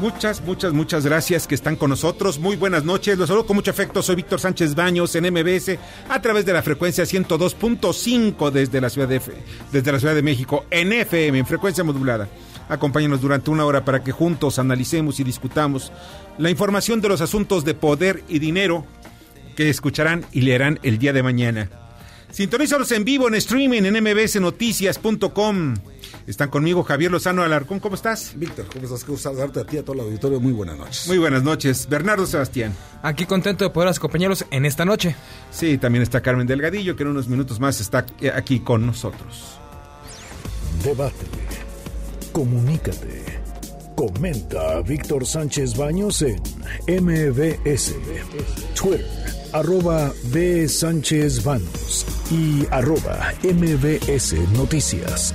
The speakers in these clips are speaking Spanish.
Muchas, muchas, muchas gracias que están con nosotros. Muy buenas noches. Los saludo con mucho afecto. Soy Víctor Sánchez Baños en MBS a través de la frecuencia 102.5 desde la ciudad de desde la Ciudad de México en FM en frecuencia modulada. Acompáñenos durante una hora para que juntos analicemos y discutamos la información de los asuntos de poder y dinero que escucharán y leerán el día de mañana. Sintonízalos en vivo en streaming en mbsnoticias.com. Están conmigo Javier Lozano Alarcón. ¿Cómo estás? Víctor, ¿cómo estás? Qué gusto saludarte a ti y a todo el auditorio. Muy buenas noches. Muy buenas noches. Bernardo Sebastián. Aquí contento de poder acompañarlos en esta noche. Sí, también está Carmen Delgadillo, que en unos minutos más está aquí con nosotros. Debate. Comunícate. Comenta a Víctor Sánchez Baños en MBS, Twitter, arroba B. Sánchez Baños y arroba MBS Noticias.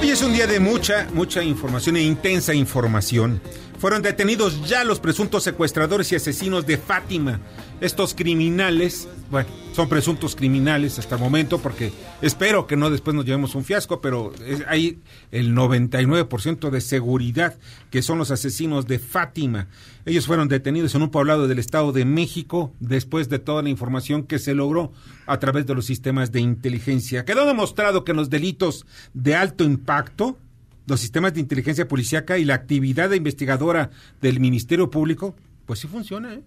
Hoy es un día de mucha, mucha información e intensa información. Fueron detenidos ya los presuntos secuestradores y asesinos de Fátima. Estos criminales, bueno, son presuntos criminales hasta el momento porque espero que no después nos llevemos un fiasco, pero es- hay el 99% de seguridad que son los asesinos de Fátima. Ellos fueron detenidos en un poblado del Estado de México después de toda la información que se logró a través de los sistemas de inteligencia. Quedó demostrado que los delitos de alto impacto, los sistemas de inteligencia policíaca y la actividad investigadora del Ministerio Público, pues sí funciona, ¿eh?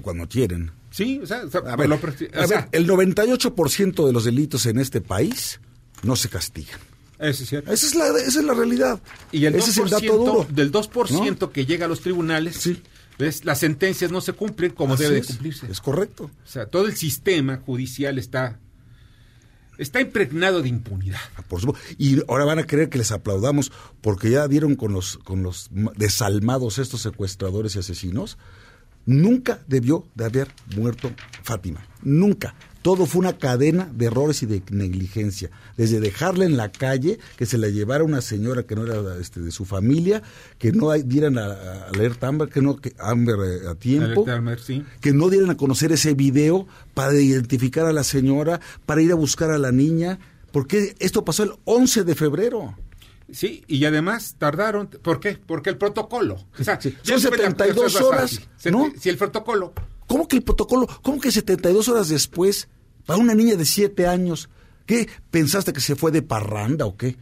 Cuando quieren. Sí, o sea, o sea, A ver, lo o sea, el 98% de los delitos en este país no se castigan. eso es cierto. Esa es la, esa es la realidad. Y el Ese es el 2%, dato duro. del 2% que llega a los tribunales, Sí. ¿ves? las sentencias no se cumplen como debe de cumplirse. Es correcto. O sea, todo el sistema judicial está, está impregnado de impunidad. Ah, Por supuesto. Y ahora van a creer que les aplaudamos porque ya dieron con los, con los ma- desalmados estos secuestradores y asesinos. Nunca debió de haber muerto Fátima. Nunca. Todo fue una cadena de errores y de negligencia. Desde dejarla en la calle, que se la llevara una señora que no era este, de su familia, que no dieran a, a alerta Amber, que no que Amber eh, a tiempo Alerta Amber, sí. que no dieran a conocer ese video para identificar a la señora, para ir a buscar a la niña, porque esto pasó el 11 de febrero. Sí, y además tardaron. ¿Por qué? Porque el protocolo. O sea, Sí, son se ve la- 72 eso es más horas, fácil. ¿no? Si el protocolo. ¿Cómo que el protocolo? ¿Cómo que 72 horas después, para una niña de 7 años, ¿qué pensaste que se fue de parranda o qué?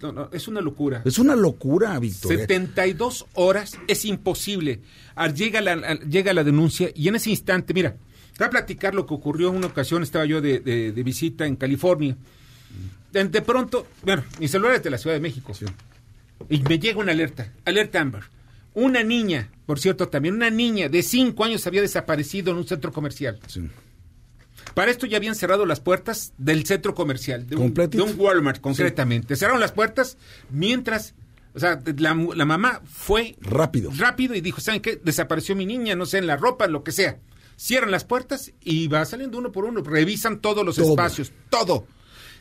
No, no, es una locura. Es una locura, Víctor. ¿eh? 72 horas es imposible. Ah, Llega la, llega la denuncia y en ese instante, mira, te voy a platicar lo que ocurrió en una ocasión, estaba yo de, de- de visita en California. De, de pronto, bueno, mi celular es de la Ciudad de México. Y me llega una alerta, alerta Amber. Una niña, por cierto, también una niña de 5 años había desaparecido en un centro comercial. Sí. Para esto ya habían cerrado las puertas del centro comercial, de un, de un Walmart concretamente. Cerraron las puertas mientras, o sea, la, la mamá fue Rápido. rápido y dijo, ¿saben qué? Desapareció mi niña, no sé, en la ropa, en lo que sea. Cierran las puertas y va saliendo uno por uno, revisan todos los Todo. espacios, todo.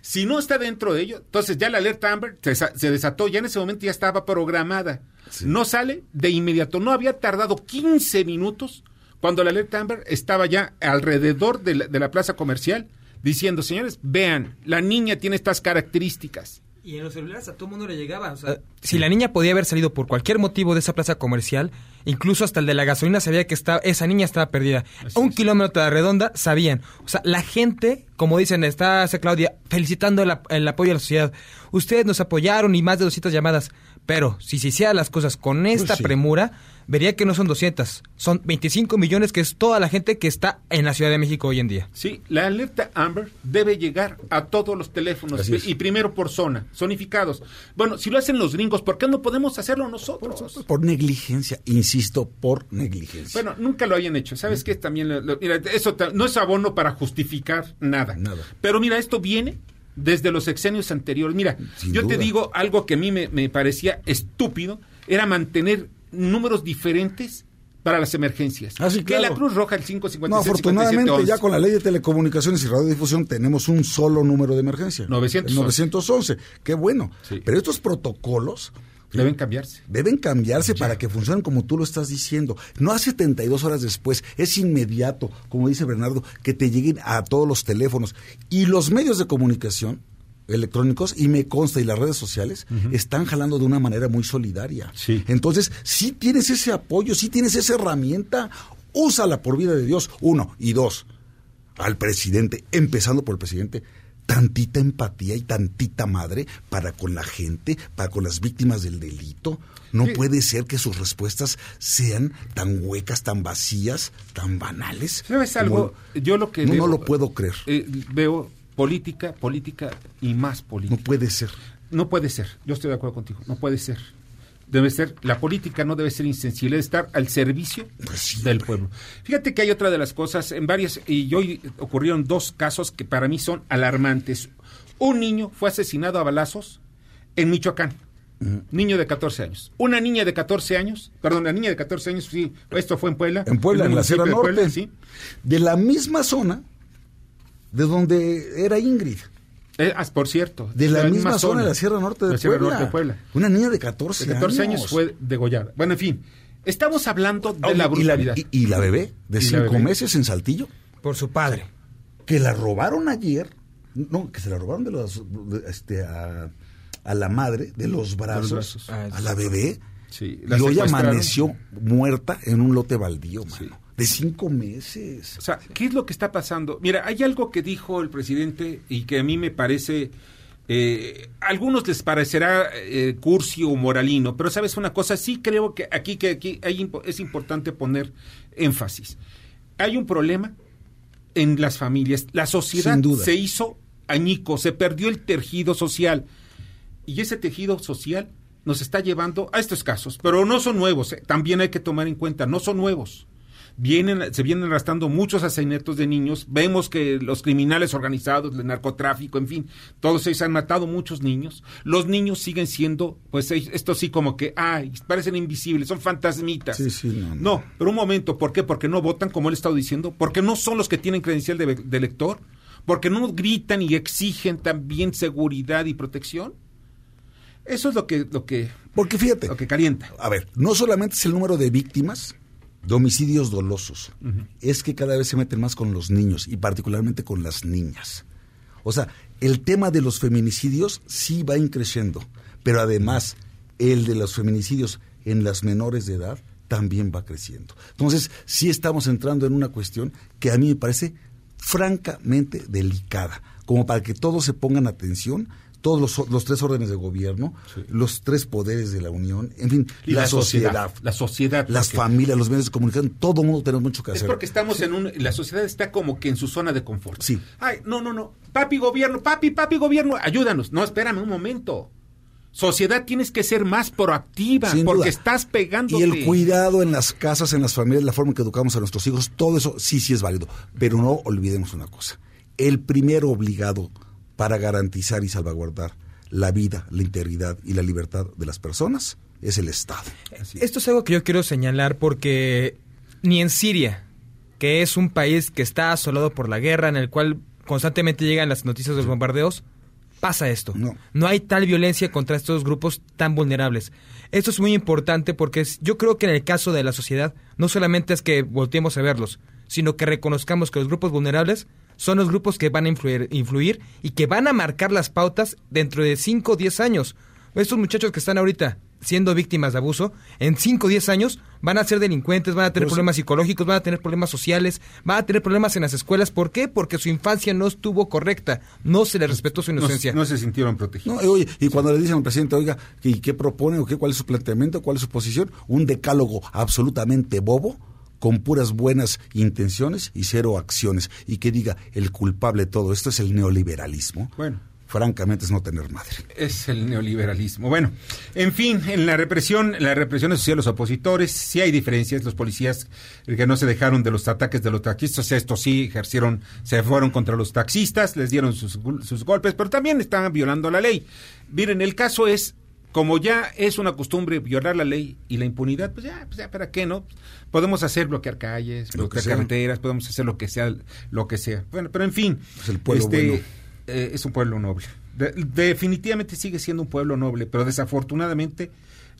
Si no está dentro de ello, entonces ya la alerta Amber se, desa- se desató, ya en ese momento ya estaba programada. No sale de inmediato, no había tardado 15 minutos cuando la alerta Amber estaba ya alrededor de la, de la plaza comercial diciendo, señores, vean, la niña tiene estas características. Y en los celulares a todo mundo le llegaba. O sea, si la niña podía haber salido por cualquier motivo de esa plaza comercial, incluso hasta el de la gasolina sabía que estaba, esa niña estaba perdida. Así Un es. kilómetro a la redonda sabían. O sea, la gente, como dicen, está hace Claudia, felicitando el, el apoyo a la sociedad. Ustedes nos apoyaron y más de 200 llamadas. Pero si se hicieran las cosas con esta sí. premura, vería que no son 200. Son 25 millones, que es toda la gente que está en la Ciudad de México hoy en día. Sí, la alerta Amber debe llegar a todos los teléfonos Así es. y primero por zona, zonificados. Bueno, si lo hacen los gringos, ¿por qué no podemos hacerlo nosotros? Por negligencia, insisto, por negligencia. Bueno, nunca lo hayan hecho. ¿Sabes qué? También, lo- lo- mira, eso no es abono para justificar nada. Nada. Pero mira, esto viene desde los sexenios anteriores. Mira, Sin yo te digo algo que a mí me, me parecía estúpido, era mantener números diferentes para las emergencias. Ah, sí, Que claro. la Cruz Roja, el 557 No, afortunadamente 57, ya con la ley de telecomunicaciones y radiodifusión tenemos un solo número de emergencia. 911. El 911. Qué bueno. Sí. Pero estos protocolos Deben cambiarse. deben cambiarse para que funcionen como tú lo estás diciendo. No a 72 horas después, es inmediato, como dice Bernardo, que te lleguen a todos los teléfonos. Y los medios de comunicación electrónicos, y me consta, y las redes sociales, están jalando de una manera muy solidaria. Sí. Entonces, si tienes ese apoyo, si tienes esa herramienta, úsala por vida de Dios. Uno. Y dos, al presidente, empezando por el presidente, tantita empatía y tantita madre para con la gente, para con las víctimas del delito. No Sí. puede ser que sus respuestas sean tan huecas, tan vacías, tan banales. ¿Sabes como- algo? Yo lo que no, veo- no lo puedo creer. eh, veo política, política y más política. No puede ser. No puede ser. Yo estoy de acuerdo contigo. No puede ser. Debe ser, la política no debe ser insensible, debe estar al servicio Pues del pueblo. Fíjate que hay otra de las cosas, en varias, y hoy ocurrieron dos casos que para mí son alarmantes. Un niño fue asesinado a balazos en Michoacán. Niño de 14 años. Una niña de 14 años, perdón, la niña de 14 años, sí, esto fue en Puebla. En Puebla, en la Sierra de Norte. Puebla, sí. De la misma zona de donde era Ingrid. Eh, ah, por cierto. De la, misma, zona de la Sierra Norte de La Sierra Puebla. Norte de Puebla. Una niña de 14, De 14 años fue degollada. Bueno, en fin, estamos hablando de la y, la, brutalidad. y- y la bebé de Y la cinco bebé. meses en Saltillo, Por su padre. que la robaron ayer, no, que se la robaron de los, de- este, a, a la madre de los brazos, brazos. Ah, a la bebé, Sí, la y hoy amaneció muerta en un lote baldío, mano, Sí. De cinco meses. O sea, ¿qué es lo que está pasando? Mira, hay algo que dijo el presidente y que a mí me parece, eh, a algunos les parecerá eh, cursi o moralino, pero sabes una cosa, sí creo que aquí, que aquí hay es importante poner énfasis. Hay un problema en las familias. La sociedad Sin duda. se hizo añico, se perdió el tejido social. Y ese tejido social nos está llevando a estos casos, pero no son nuevos, eh, también hay que tomar en cuenta, no son nuevos. Vienen, se vienen arrastrando muchos asesinatos de niños, vemos que los criminales organizados, el narcotráfico, en fin, todos ellos han matado muchos niños. Los niños siguen siendo, pues esto sí como que, ay, parecen invisibles, son fantasmitas. Sí, sí, no, no. no, pero un momento, ¿por qué? Porque no votan, como él estado diciendo, porque no son los que tienen credencial de, de elector, porque no gritan y exigen también seguridad y protección. Eso es lo que, lo que, Porque fíjate, lo que calienta. a ver, no solamente es el número de víctimas de homicidios dolosos, es que cada vez se meten más con los niños y particularmente con las niñas. O sea, el tema de los feminicidios sí va increciendo, pero además el de los feminicidios en las menores de edad también va creciendo. Entonces, sí estamos entrando en una cuestión que a mí me parece francamente delicada, como para que todos se pongan atención, todos los, los tres órdenes de gobierno, los tres poderes de la Unión, en fin, Y la, la sociedad, sociedad, la sociedad, las familias, los medios de comunicación, todo mundo tenemos mucho que Es hacer. porque estamos en un, la sociedad está como que en su zona de confort. Sí. Ay, no, no, no. Papi gobierno, papi, papi gobierno, ayúdanos. No, espérame un momento. Sociedad tienes que ser más proactiva Sin porque duda. estás pegando. Y el cuidado en las casas, en las familias, la forma en que educamos a nuestros hijos, todo eso sí, sí es válido. Pero no olvidemos una cosa. El primero obligado para garantizar y salvaguardar la vida, la integridad y la libertad de las personas es el Estado. Esto es algo que yo quiero señalar porque ni en Siria, que es un país que está asolado por la guerra, en el cual constantemente llegan las noticias de los bombardeos, pasa esto. No. hay tal violencia contra estos grupos tan vulnerables. Esto es muy importante porque yo creo que en el caso de la sociedad no solamente es que volteemos a verlos, sino que reconozcamos que los grupos vulnerables son los grupos que van a influir, influir y que van a marcar las pautas dentro de 5 o 10 años. Estos muchachos que están ahorita siendo víctimas de abuso, en 5 o 10 años van a ser delincuentes, van a tener Pues- problemas psicológicos, van a tener problemas sociales, van a tener problemas en las escuelas. ¿Por qué? Porque su infancia no estuvo correcta, no se le respetó su No, inocencia. no se sintieron protegidos. No, oye, y cuando le dicen al presidente, oiga, ¿y qué propone o qué, cuál es su planteamiento, cuál es su posición? Un decálogo absolutamente bobo, con puras buenas intenciones y cero acciones. Y que diga, el culpable de todo esto es el neoliberalismo. Bueno. Francamente es no tener madre. Es el neoliberalismo. Bueno, en fin, en la represión, en la represión social los opositores, sí hay diferencias. Los policías que no se dejaron de los ataques de los taxistas, estos sí ejercieron, se fueron contra los taxistas, les dieron sus golpes, pero también estaban violando la ley. Miren, el caso es, como ya es una costumbre violar la ley y la impunidad, pues ya, pues ya, ¿para qué no? Podemos hacer bloquear calles, Lo que bloquear carreteras, podemos hacer lo que sea, lo que sea. Bueno, pero en fin. Es el pueblo este, bueno. eh, es un pueblo noble. De- definitivamente sigue siendo un pueblo noble, pero desafortunadamente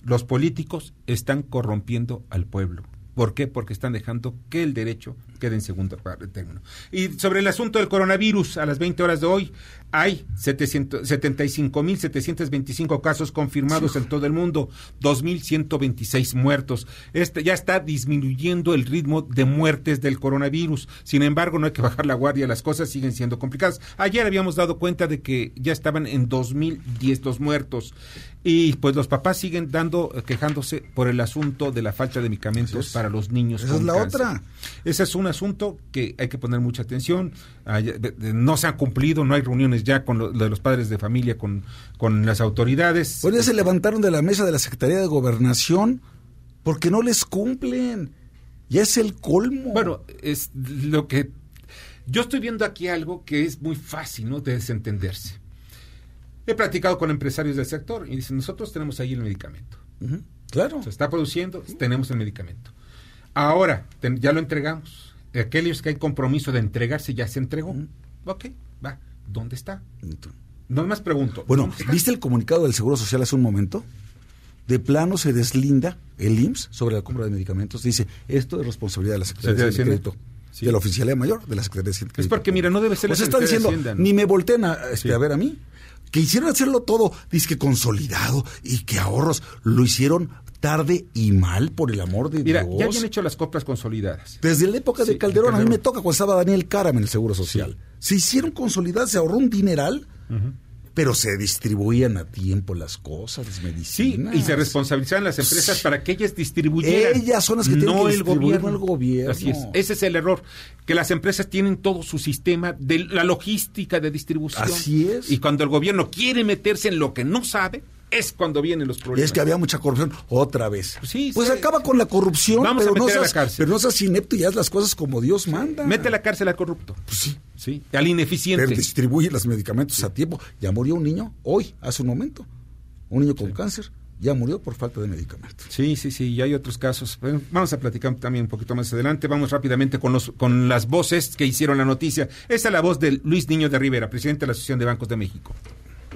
los políticos están corrompiendo al pueblo. ¿Por qué? Porque están dejando que el derecho quede en segunda parte término. Y sobre el asunto del coronavirus, a las 20 horas de hoy hay 700 75.725 casos confirmados en todo el mundo, 2.126 muertos. Este ya está disminuyendo el ritmo de muertes del coronavirus. Sin embargo, no hay que bajar la guardia, las cosas siguen siendo complicadas. Ayer habíamos dado cuenta de que ya estaban en 2.010 los muertos. Y pues los papás siguen dando, quejándose por el asunto de la falta de medicamentos para los niños. Esa con es la cáncer. otra. Ese es un asunto que hay que poner mucha atención. De- no se han cumplido, no hay reuniones ya con lo- de los padres de familia, con, con las autoridades. Bueno, ya se levantaron de la mesa de la Secretaría de Gobernación porque no les cumplen. Ya es el colmo. Bueno, es lo que... Yo estoy viendo aquí algo que es muy fácil, ¿no? De desentenderse. He platicado con empresarios del sector y dicen, nosotros tenemos ahí el medicamento. Claro. Se está produciendo, tenemos el medicamento. Ahora, ya lo entregamos. Aquellos que hay compromiso de entregarse ya se entregó. Ok, va. ¿Dónde está? No más pregunto. Bueno. ¿viste el comunicado del Seguro Social hace un momento? De plano se deslinda el IMSS sobre la compra de medicamentos. Dice, esto es responsabilidad de la Secretaría de. Crédito. Sí. De la Oficialía Mayor de la Secretaría de y Es Crédito. porque, mira, no debe ser la está Secretaría de diciendo, Hacienda, ¿no? ni me volteen a, este, Sí. a ver a mí. Que hicieron hacerlo todo, dice que consolidado y que ahorros lo hicieron tarde y mal, por el amor de Mira, Dios. ya habían hecho las compras consolidadas. Desde la época Sí, de Calderón, de a mí me toca cuando estaba Daniel Caram en el Seguro Social. Se hicieron consolidadas, se ahorró un dineral, pero se distribuían a tiempo las cosas, las Sí, medicinas. y se responsabilizaban las empresas para que ellas distribuyeran. Ellas son las que tienen no que el gobierno. no el gobierno. Así es. Ese es el error. Que las empresas tienen todo su sistema de la logística de distribución. Así es. Y cuando el gobierno quiere meterse en lo que no sabe, es cuando vienen los Y problemas. es que había mucha corrupción otra vez. Sí, pues sí. acaba con la corrupción, Vamos a pero, no meter a la seas, cárcel. pero no seas inepto y haz las cosas como Dios manda. Mete a la cárcel al corrupto. Pues sí. Sí. Al ineficiente. Pero distribuye los medicamentos a tiempo. Ya murió un niño hoy, hace un momento. Un niño con cáncer ya murió por falta de medicamentos. Sí, sí, sí, y hay otros casos. Bueno, vamos a platicar también un poquito más adelante. Vamos rápidamente con, los, con las voces que hicieron la noticia. Esta es la voz de Luis Niño de Rivera, presidente de la Asociación de Bancos de México.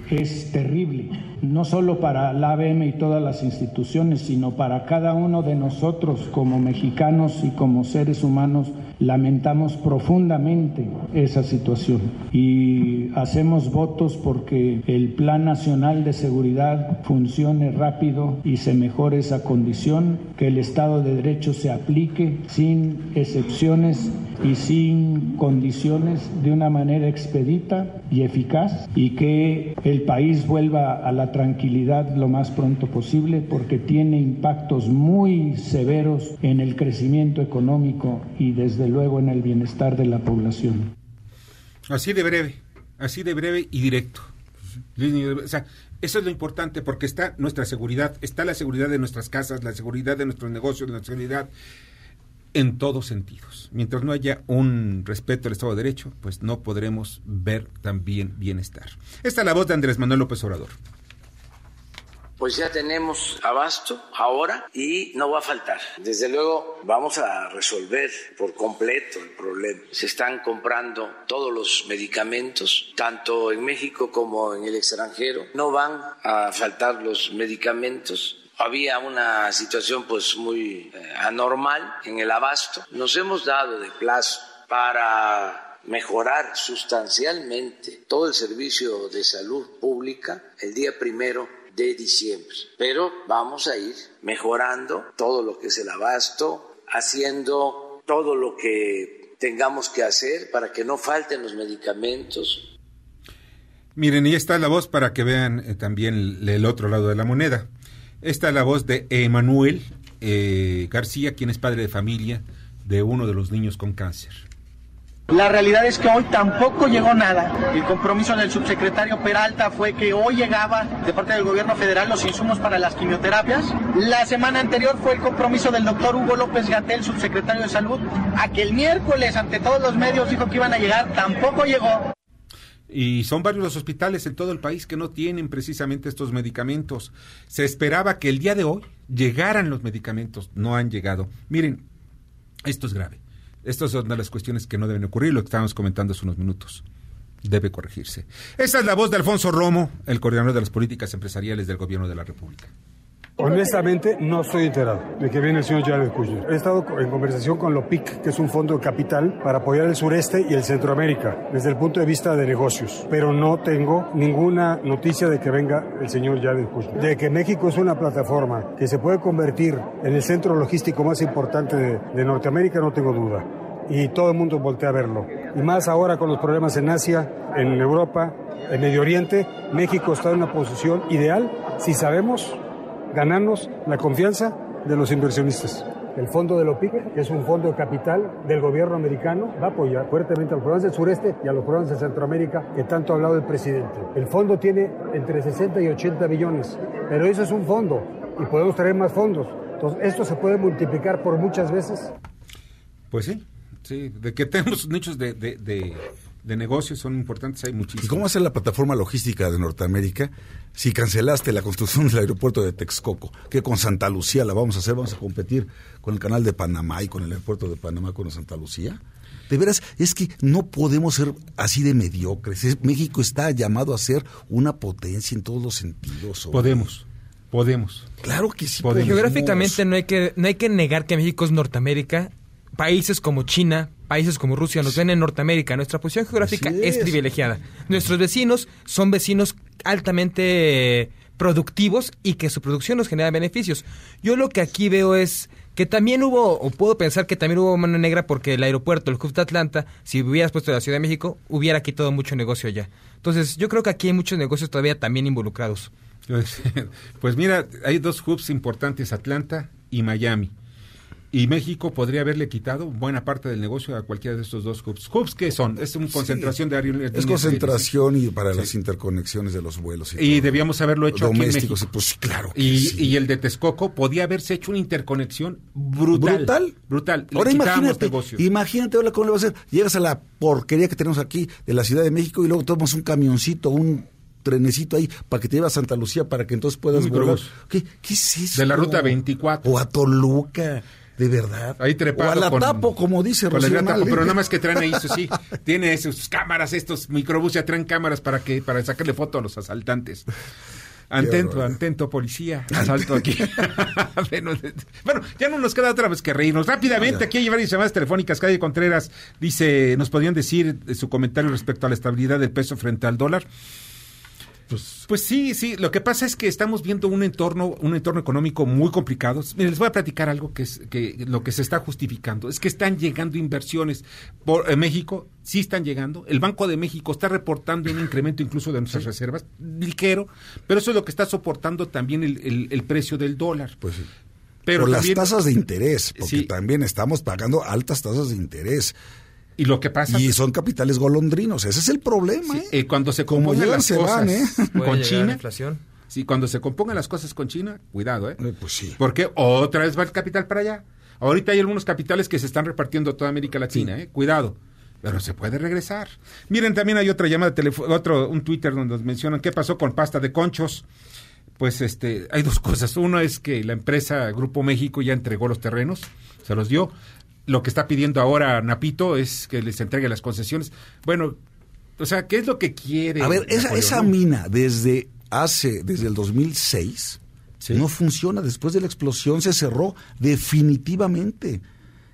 Es terrible, no solo para la ABM y todas las instituciones, sino para cada uno de nosotros como mexicanos y como seres humanos. Lamentamos profundamente esa situación y hacemos votos porque el Plan Nacional de Seguridad funcione rápido y se mejore esa condición, que el Estado de Derecho se aplique sin excepciones y sin condiciones de una manera expedita y eficaz y que el país vuelva a la tranquilidad lo más pronto posible porque tiene impactos muy severos en el crecimiento económico y desde luego en el bienestar de la población. Así de breve, así de breve y directo. O sea, eso es lo importante porque está nuestra seguridad, está la seguridad de nuestras casas, la seguridad de nuestros negocios, de nuestra seguridad en todos sentidos. Mientras no haya un respeto al Estado de Derecho, pues no podremos ver también bienestar. Esta es la voz de Andrés Manuel López Obrador. Pues ya tenemos abasto ahora y no va a faltar. Desde luego vamos a resolver por completo el problema. Se están comprando todos los medicamentos, tanto en México como en el extranjero. No van a faltar los medicamentos. Había una situación pues muy eh, anormal en el abasto. Nos hemos dado de plazo para mejorar sustancialmente todo el servicio de salud pública el día primero de diciembre. Pero vamos a ir mejorando todo lo que es el abasto, haciendo todo lo que tengamos que hacer para que no falten los medicamentos. Miren, y está la voz para que vean eh, también el, otro lado de la moneda. Esta es la voz de Emanuel eh, García, quien es padre de familia de uno de los niños con cáncer. La realidad es que hoy tampoco llegó nada. El compromiso del subsecretario Peralta fue que hoy llegaba de parte del gobierno federal los insumos para las quimioterapias. La semana anterior fue el compromiso del doctor Hugo López Gatel, subsecretario de Salud, a que el miércoles ante todos los medios dijo que iban a llegar, tampoco llegó. Y son varios los hospitales en todo el país que no tienen precisamente estos medicamentos. Se esperaba que el día de hoy llegaran los medicamentos, no han llegado. Miren, esto es grave. Estas son las cuestiones que no deben ocurrir, lo que estábamos comentando hace unos minutos. Debe corregirse. Esta es la voz de Alfonso Romo, el coordinador de las políticas empresariales del gobierno de la República. Honestamente, no estoy enterado de que viene el señor Jared Kushner. He estado en conversación con LOPIC, que es un fondo de capital para apoyar el sureste y el Centroamérica desde el punto de vista de negocios, pero no tengo ninguna noticia de que venga el señor Jared Kushner. De que México es una plataforma que se puede convertir en el centro logístico más importante de, de Norteamérica, no tengo duda. Y todo el mundo voltea a verlo. Y más ahora con los problemas en Asia, en Europa, en Medio Oriente, México está en una posición ideal si sabemos ganarnos la confianza de los inversionistas. El fondo de LOPIC, que es un fondo de capital del gobierno americano, va a apoyar fuertemente a los programas del sureste y a los programas de Centroamérica que tanto ha hablado el presidente. El fondo tiene entre 60 y 80 billones, pero eso es un fondo y podemos traer más fondos. Entonces, esto se puede multiplicar por muchas veces. Pues sí, sí, de que tenemos nichos de, de, de, de negocios son importantes, hay ¿Y muchísimos. cómo hacer la plataforma logística de Norteamérica si cancelaste la construcción del aeropuerto de Texcoco? Que con Santa Lucía la vamos a hacer, vamos a competir con el canal de Panamá y con el aeropuerto de Panamá con Santa Lucía. De veras, es que no podemos ser así de mediocres. Es- México está llamado a ser una potencia en todos los sentidos. hombre. Podemos, podemos. Claro que sí Podemos. podemos. Geográficamente no hay que no hay que negar que México es Norteamérica. Países como China, países como Rusia nos ven en Norteamérica. Nuestra posición geográfica es. es. privilegiada. Nuestros vecinos son vecinos altamente productivos y que su producción nos genera beneficios. Yo lo que aquí veo es que también hubo, o puedo pensar que también hubo mano negra porque el aeropuerto, el hub de Atlanta, si hubieras puesto la Ciudad de México, hubiera quitado mucho negocio allá. Entonces, yo creo que aquí hay muchos negocios todavía también involucrados. Pues, pues mira, hay dos hubs importantes, Atlanta y Miami. Y México podría haberle quitado buena parte del negocio a cualquiera de estos dos hubs. ¿Hubs qué son? Es una concentración de aerolíneas. Es concentración y para Sí. las interconexiones de los vuelos. Y, Y todo. debíamos haberlo hecho aquí en Domésticos, México. pues sí, claro. Y, sí. y el de Texcoco podía haberse hecho una interconexión brutal. brutal. Brutal. Le Ahora imagínate, negocio. imagínate ahora cómo le va a hacer. Llegas a la porquería que tenemos aquí de la Ciudad de México y luego tomas un camioncito, un trenecito ahí para que te lleve a Santa Lucía para que entonces puedas volar. microbús. ¿Qué, ¿Qué es eso? De la ruta 24. O a Toluca, de verdad. Ahí trepado O a la con- Tapo, como dice con la Rocío Gran Tapo, pero nada más que traen ahí, eso sí, tiene sus cámaras, estos microbús ya traen cámaras para que para sacarle foto a los asaltantes. Antento, antento, policía. Asalto aquí. bueno, ya no nos queda otra vez que reírnos. Rápidamente, aquí hay varias llamadas telefónicas. Calle Contreras dice, ¿nos podrían decir de su comentario respecto a la estabilidad del peso frente al dólar? Pues, sí, sí. Lo que pasa es que estamos viendo un entorno, un entorno económico muy complicado. Miren, les voy a platicar algo que es que lo que se está justificando es que están llegando inversiones por México, sí están llegando. El Banco de México está reportando un incremento incluso de nuestras reservas, ligero, pero eso es lo que está soportando también el, el- el precio del dólar. Pues sí. Pero las tasas de interés, porque Sí. también estamos pagando altas tasas de interés. Y lo que pasa Y son capitales golondrinos. Ese es el problema. Sí, ¿eh? eh, cuando se Como compongan llegan, las se cosas van, ¿eh? Con la China, inflación. Sí, cuando se compongan las cosas con China, cuidado, ¿eh? Eh, pues sí. Porque otra vez va el capital para allá. Ahorita hay algunos capitales que se están repartiendo toda América Latina, ¿eh? Cuidado. Pero se puede regresar. Miren, también hay otra llamada otro, un Twitter donde nos mencionan qué pasó con pasta de conchos. Pues este, hay dos cosas. Uno es que la empresa Grupo México ya entregó los terrenos, se los dio. Lo que está pidiendo ahora Napito es que les entregue las concesiones. Bueno, o sea, ¿qué es lo que quiere? A ver, esa, esa mina desde hace, desde el 2006, Sí. no funciona. Después de la explosión se cerró definitivamente.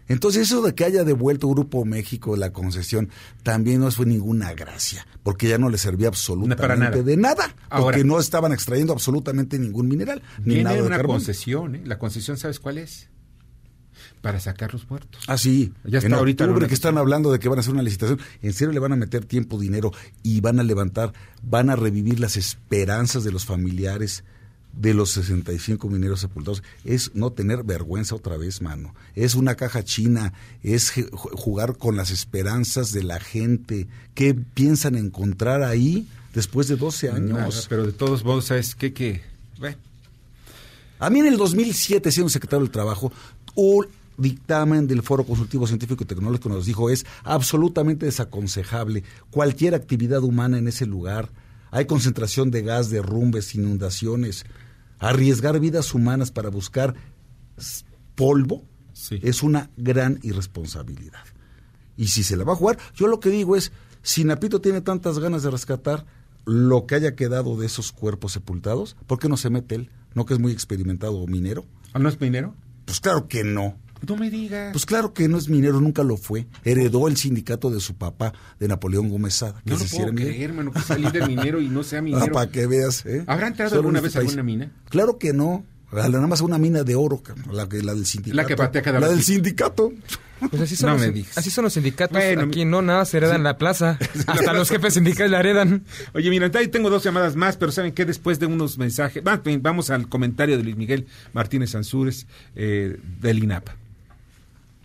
Entonces eso de que haya devuelto Grupo México la concesión también no fue ninguna gracia, porque ya no le servía absolutamente para nada. de nada, Ahora- porque no estaban extrayendo absolutamente ningún mineral, ni nada de una carbón. concesión, ¿eh? La concesión, ¿sabes cuál es? Para sacar los muertos. Ah, sí. Ya está en ahorita octubre que están hablando de que van a hacer una licitación. En serio le van a meter tiempo, dinero y van a levantar, van a revivir las esperanzas de los familiares de los 65 mineros sepultados. Es no tener vergüenza otra vez, mano. Es una caja china, es jugar con las esperanzas de la gente. ¿Qué piensan encontrar ahí después de 12 años? Nada, pero de todos modos, ¿sabes qué? Bueno, A mí en el 2007, siendo secretario del Trabajo, un dictamen del Foro Consultivo Científico y Tecnológico nos dijo es absolutamente desaconsejable cualquier actividad humana en ese lugar. Hay concentración de gas, derrumbes, inundaciones. Arriesgar vidas humanas para buscar polvo Sí. es una gran irresponsabilidad. Y si se la va a jugar, yo lo que digo es, si Napito tiene tantas ganas de rescatar lo que haya quedado de esos cuerpos sepultados, ¿por qué no se mete él? ¿No que es muy experimentado minero? ¿ah, ¿no es minero? Pues claro que no. No me digas. Pues claro que no es minero, nunca lo fue. Heredó el sindicato de su papá, de Napoleón Gómez Sada. No se lo puedo creer, hermano, que salir de minero y no sea minero. para que veas. ¿eh? ¿Habrá entrado Solo alguna en vez este a alguna mina? Claro que no. A la- Nada más una mina de oro, cabrón, la, que, la del sindicato. La que patea cada La del sindicato. Pues así son, No los, me digas. así son los sindicatos. Bueno, Aquí no, nada, se heredan la plaza. Hasta los jefes sindicales la heredan. Oye, mira, ahí tengo dos llamadas más, pero ¿saben qué? Después de unos mensajes, va- vamos al comentario de Luis Miguel Martínez Ansúrez eh, del INAP.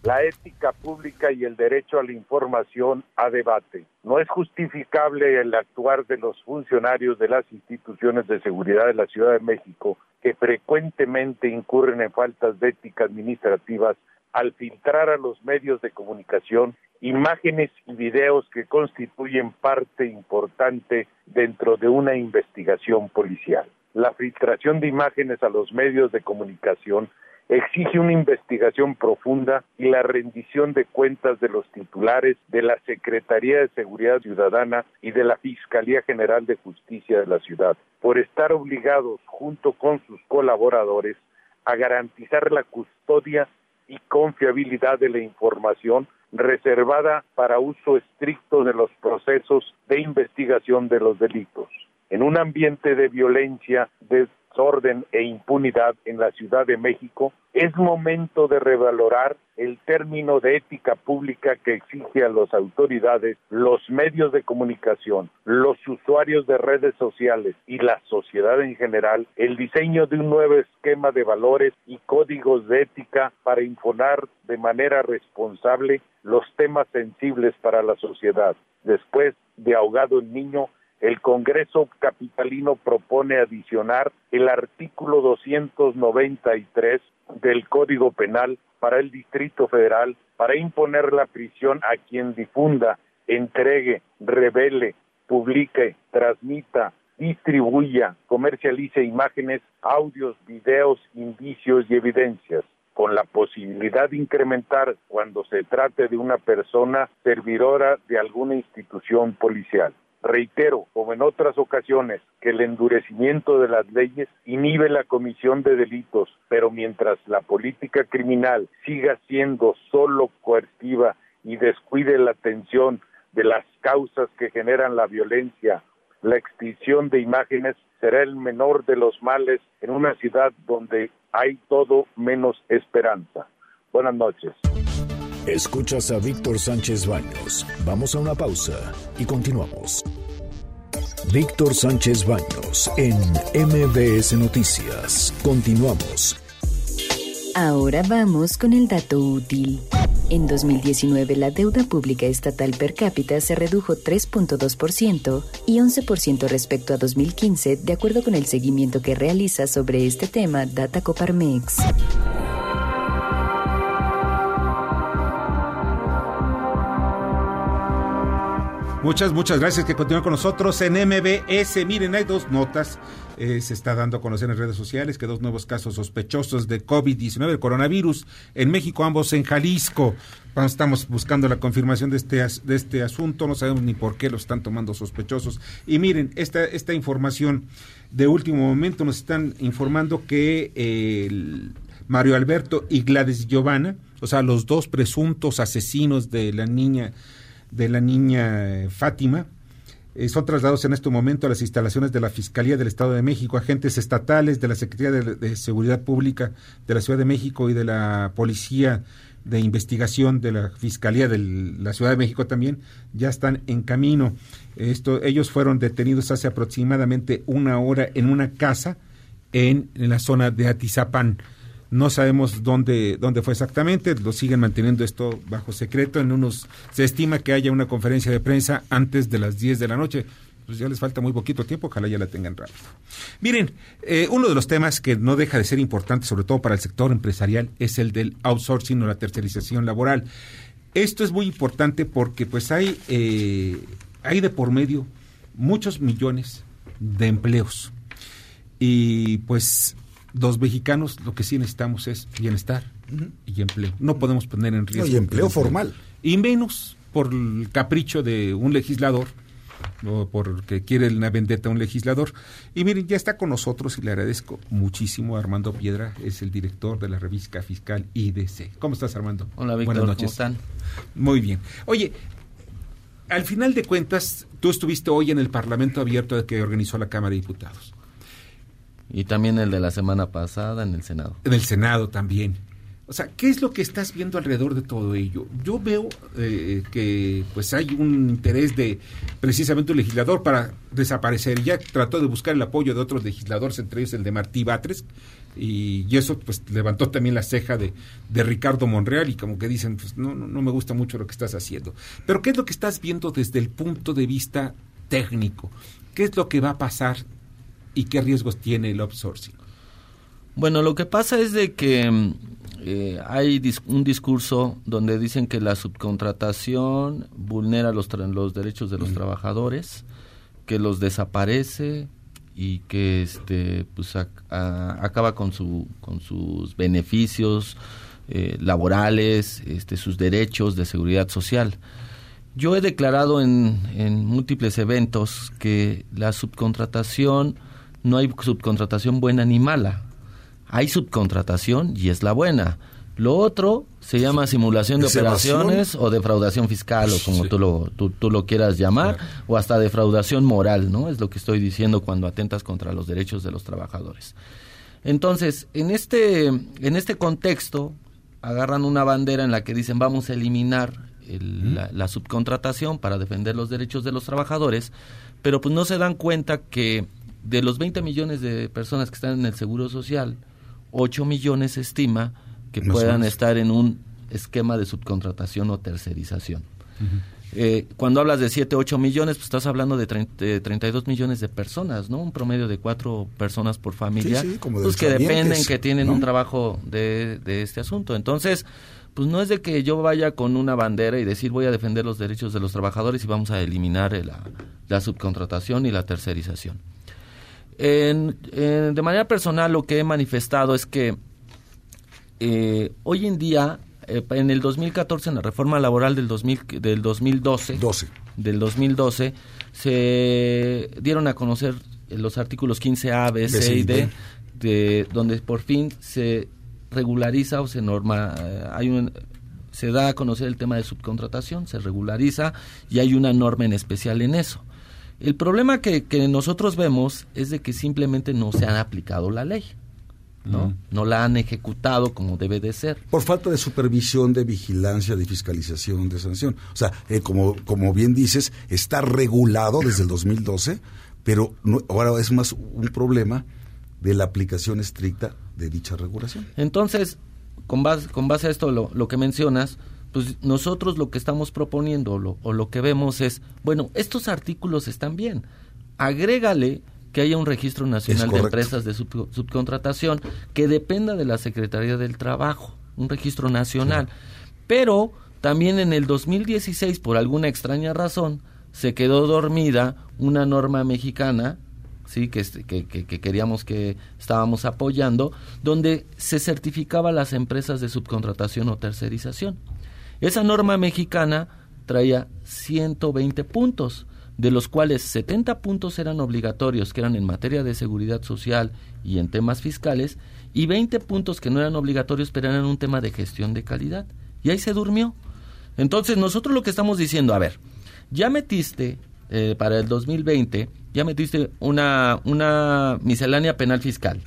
La ética pública y el derecho a la información a debate. No es justificable el actuar de los funcionarios de las instituciones de seguridad de la Ciudad de México que frecuentemente incurren en faltas de ética administrativas al filtrar a los medios de comunicación imágenes y videos que constituyen parte importante dentro de una investigación policial. La filtración de imágenes a los medios de comunicación exige una investigación profunda y la rendición de cuentas de los titulares de la Secretaría de Seguridad Ciudadana y de la Fiscalía General de Justicia de la ciudad, por estar obligados, junto con sus colaboradores, a garantizar la custodia y confiabilidad de la información reservada para uso estricto de los procesos de investigación de los delitos. En un ambiente de violencia, desorden e impunidad en la Ciudad de México, es momento de revalorar el término de ética pública que exige a las autoridades, los medios de comunicación, los usuarios de redes sociales y la sociedad en general el diseño de un nuevo esquema de valores y códigos de ética para informar de manera responsable los temas sensibles para la sociedad. Después de ahogado el niño, el Congreso capitalino propone adicionar el artículo 293 del Código Penal para el Distrito Federal para imponer la prisión a quien difunda, entregue, revele, publique, transmita, distribuya, comercialice imágenes, audios, videos, indicios y evidencias con la posibilidad de incrementar cuando se trate de una persona servidora de alguna institución policial. Reitero, como en otras ocasiones, que el endurecimiento de las leyes inhibe la comisión de delitos, pero mientras la política criminal siga siendo solo coerciva y descuide la atención de las causas que generan la violencia, la extinción de imágenes será el menor de los males en una ciudad donde hay todo menos esperanza. Buenas noches. Escuchas a Víctor Sánchez Baños. Vamos a una pausa y continuamos. Víctor Sánchez Baños en MBS Noticias. Continuamos. Ahora vamos con el dato útil. En 2019 la deuda pública estatal per cápita se redujo 3.2% y 11% respecto a 2015, de acuerdo con el seguimiento que realiza sobre este tema Data Coparmex. Muchas, muchas gracias que continúan con nosotros en MBS. Miren, hay dos notas. Eh, se está dando a conocer en redes sociales que dos nuevos casos sospechosos de COVID-19, el coronavirus, en México, ambos en Jalisco. Estamos buscando la confirmación de este, de este asunto, no sabemos ni por qué lo están tomando sospechosos. Y miren, esta, esta información de último momento nos están informando que eh, el Mario Alberto y Gladys Giovanna o sea, los dos presuntos asesinos de la niña, de la niña eh, Fátima, eh, son trasladados en este momento a las instalaciones de la Fiscalía del Estado de México, agentes estatales de la Secretaría de, Seguridad Pública de la Ciudad de México y de la Policía de Investigación de la Fiscalía de la Ciudad de México también ya están en camino. Esto, ellos fueron detenidos hace aproximadamente una hora en una casa en, en la zona de Atizapán. No sabemos dónde, dónde fue exactamente, lo siguen manteniendo esto bajo secreto. En unos, se estima que haya una conferencia de prensa antes de las 10 de la noche. Pues ya les falta muy poquito tiempo, ojalá ya la tengan rápido. Miren, eh, uno de los temas que no deja de ser importante, sobre todo para el sector empresarial, es el del outsourcing o la tercerización laboral. Esto es muy importante porque pues hay, eh, hay de por medio muchos millones de empleos. Y pues los mexicanos lo que sí necesitamos es bienestar y empleo. No podemos poner en riesgo. No, y empleo formal. Y menos por el capricho de un legislador o porque quiere una vendetta a un legislador. Y miren, ya está con nosotros y le agradezco muchísimo. Armando Piedra es el director de la revista fiscal IDC. ¿Cómo estás, Armando? Hola, Víctor. Buenas noches. ¿Cómo están? Muy bien. Oye, al final de cuentas, tú estuviste hoy en el Parlamento Abierto que organizó la Cámara de Diputados. Y también el de la semana pasada en el Senado. En el Senado también. O sea, ¿qué es lo que estás viendo alrededor de todo ello? Yo veo eh, que pues hay un interés de precisamente un legislador para desaparecer. Ya trató de buscar el apoyo de otros legisladores, entre ellos el de Martí Batres, y, y eso pues levantó también la ceja de, de Ricardo Monreal y como que dicen, pues no, no, no me gusta mucho lo que estás haciendo. Pero ¿qué es lo que estás viendo desde el punto de vista técnico? ¿Qué es lo que va a pasar y qué riesgos tiene el outsourcing? Bueno, lo que pasa es de que mm, eh, hay dis- un discurso donde dicen que la subcontratación vulnera los, tra- los derechos de los trabajadores, que los desaparece y que este pues a- acaba con su con sus beneficios eh, laborales, este sus derechos de seguridad social. Yo he declarado en, en múltiples eventos que la subcontratación no hay subcontratación buena ni mala. Hay subcontratación y es la buena. Lo otro se llama simulación de evasión. operaciones o defraudación fiscal o como tú, lo, tú, tú lo quieras llamar, o hasta defraudación moral, ¿no? Es lo que estoy diciendo cuando atentas contra los derechos de los trabajadores. Entonces, en este, en este contexto, agarran una bandera en la que dicen vamos a eliminar el- la, la subcontratación para defender los derechos de los trabajadores, pero pues no se dan cuenta que de los 20 millones de personas que están en el Seguro Social, 8 millones se estima que puedan estar en un esquema de subcontratación o tercerización. Eh, cuando hablas de 7, 8 millones, pues estás hablando de, trein- de 32 millones de personas, ¿no? Un promedio de 4 personas por familia, Sí, sí, como pues que dependen, que tienen ¿no? un trabajo de, de este asunto. Entonces, pues no es de que yo vaya con una bandera y decir voy a defender los derechos de los trabajadores y vamos a eliminar la, la subcontratación y la tercerización. En- en- de manera personal, lo que he manifestado es que eh, hoy en día, eh, en el 2014, en la reforma laboral del, 2000, del 2012, 12. del 2012, se dieron a conocer los artículos 15A, B, C y D, de, donde por fin se regulariza o se norma, eh, hay un, se da a conocer el tema de subcontratación, se regulariza y hay una norma en especial en eso. El problema que, que nosotros vemos es de que simplemente no se ha aplicado la ley. ¿no? No la han ejecutado como debe de ser. Por falta de supervisión, de vigilancia, de fiscalización, de sanción. O sea, eh, como, como bien dices, está regulado desde el 2012, pero no- ahora es más un problema de la aplicación estricta de dicha regulación. Entonces, con base, con base a esto, lo, lo que mencionas, pues nosotros lo que estamos proponiendo o lo, o lo que vemos es, bueno, estos artículos están bien, agrégale que haya un registro nacional de empresas de sub- subcontratación que dependa de la Secretaría del Trabajo, un registro nacional. Pero también en el 2016, por alguna extraña razón, se quedó dormida una norma mexicana sí que, este- que, que- que queríamos que estábamos apoyando donde se certificaba las empresas de subcontratación o tercerización esa norma mexicana traía 120 puntos de los cuales 70 puntos eran obligatorios, que eran en materia de seguridad social y en temas fiscales, y 20 puntos que no eran obligatorios, pero eran un tema de gestión de calidad. Y ahí se durmió. Entonces nosotros lo que estamos diciendo, a ver, ya metiste eh, para el 2020, ya metiste una, una miscelánea penal fiscal.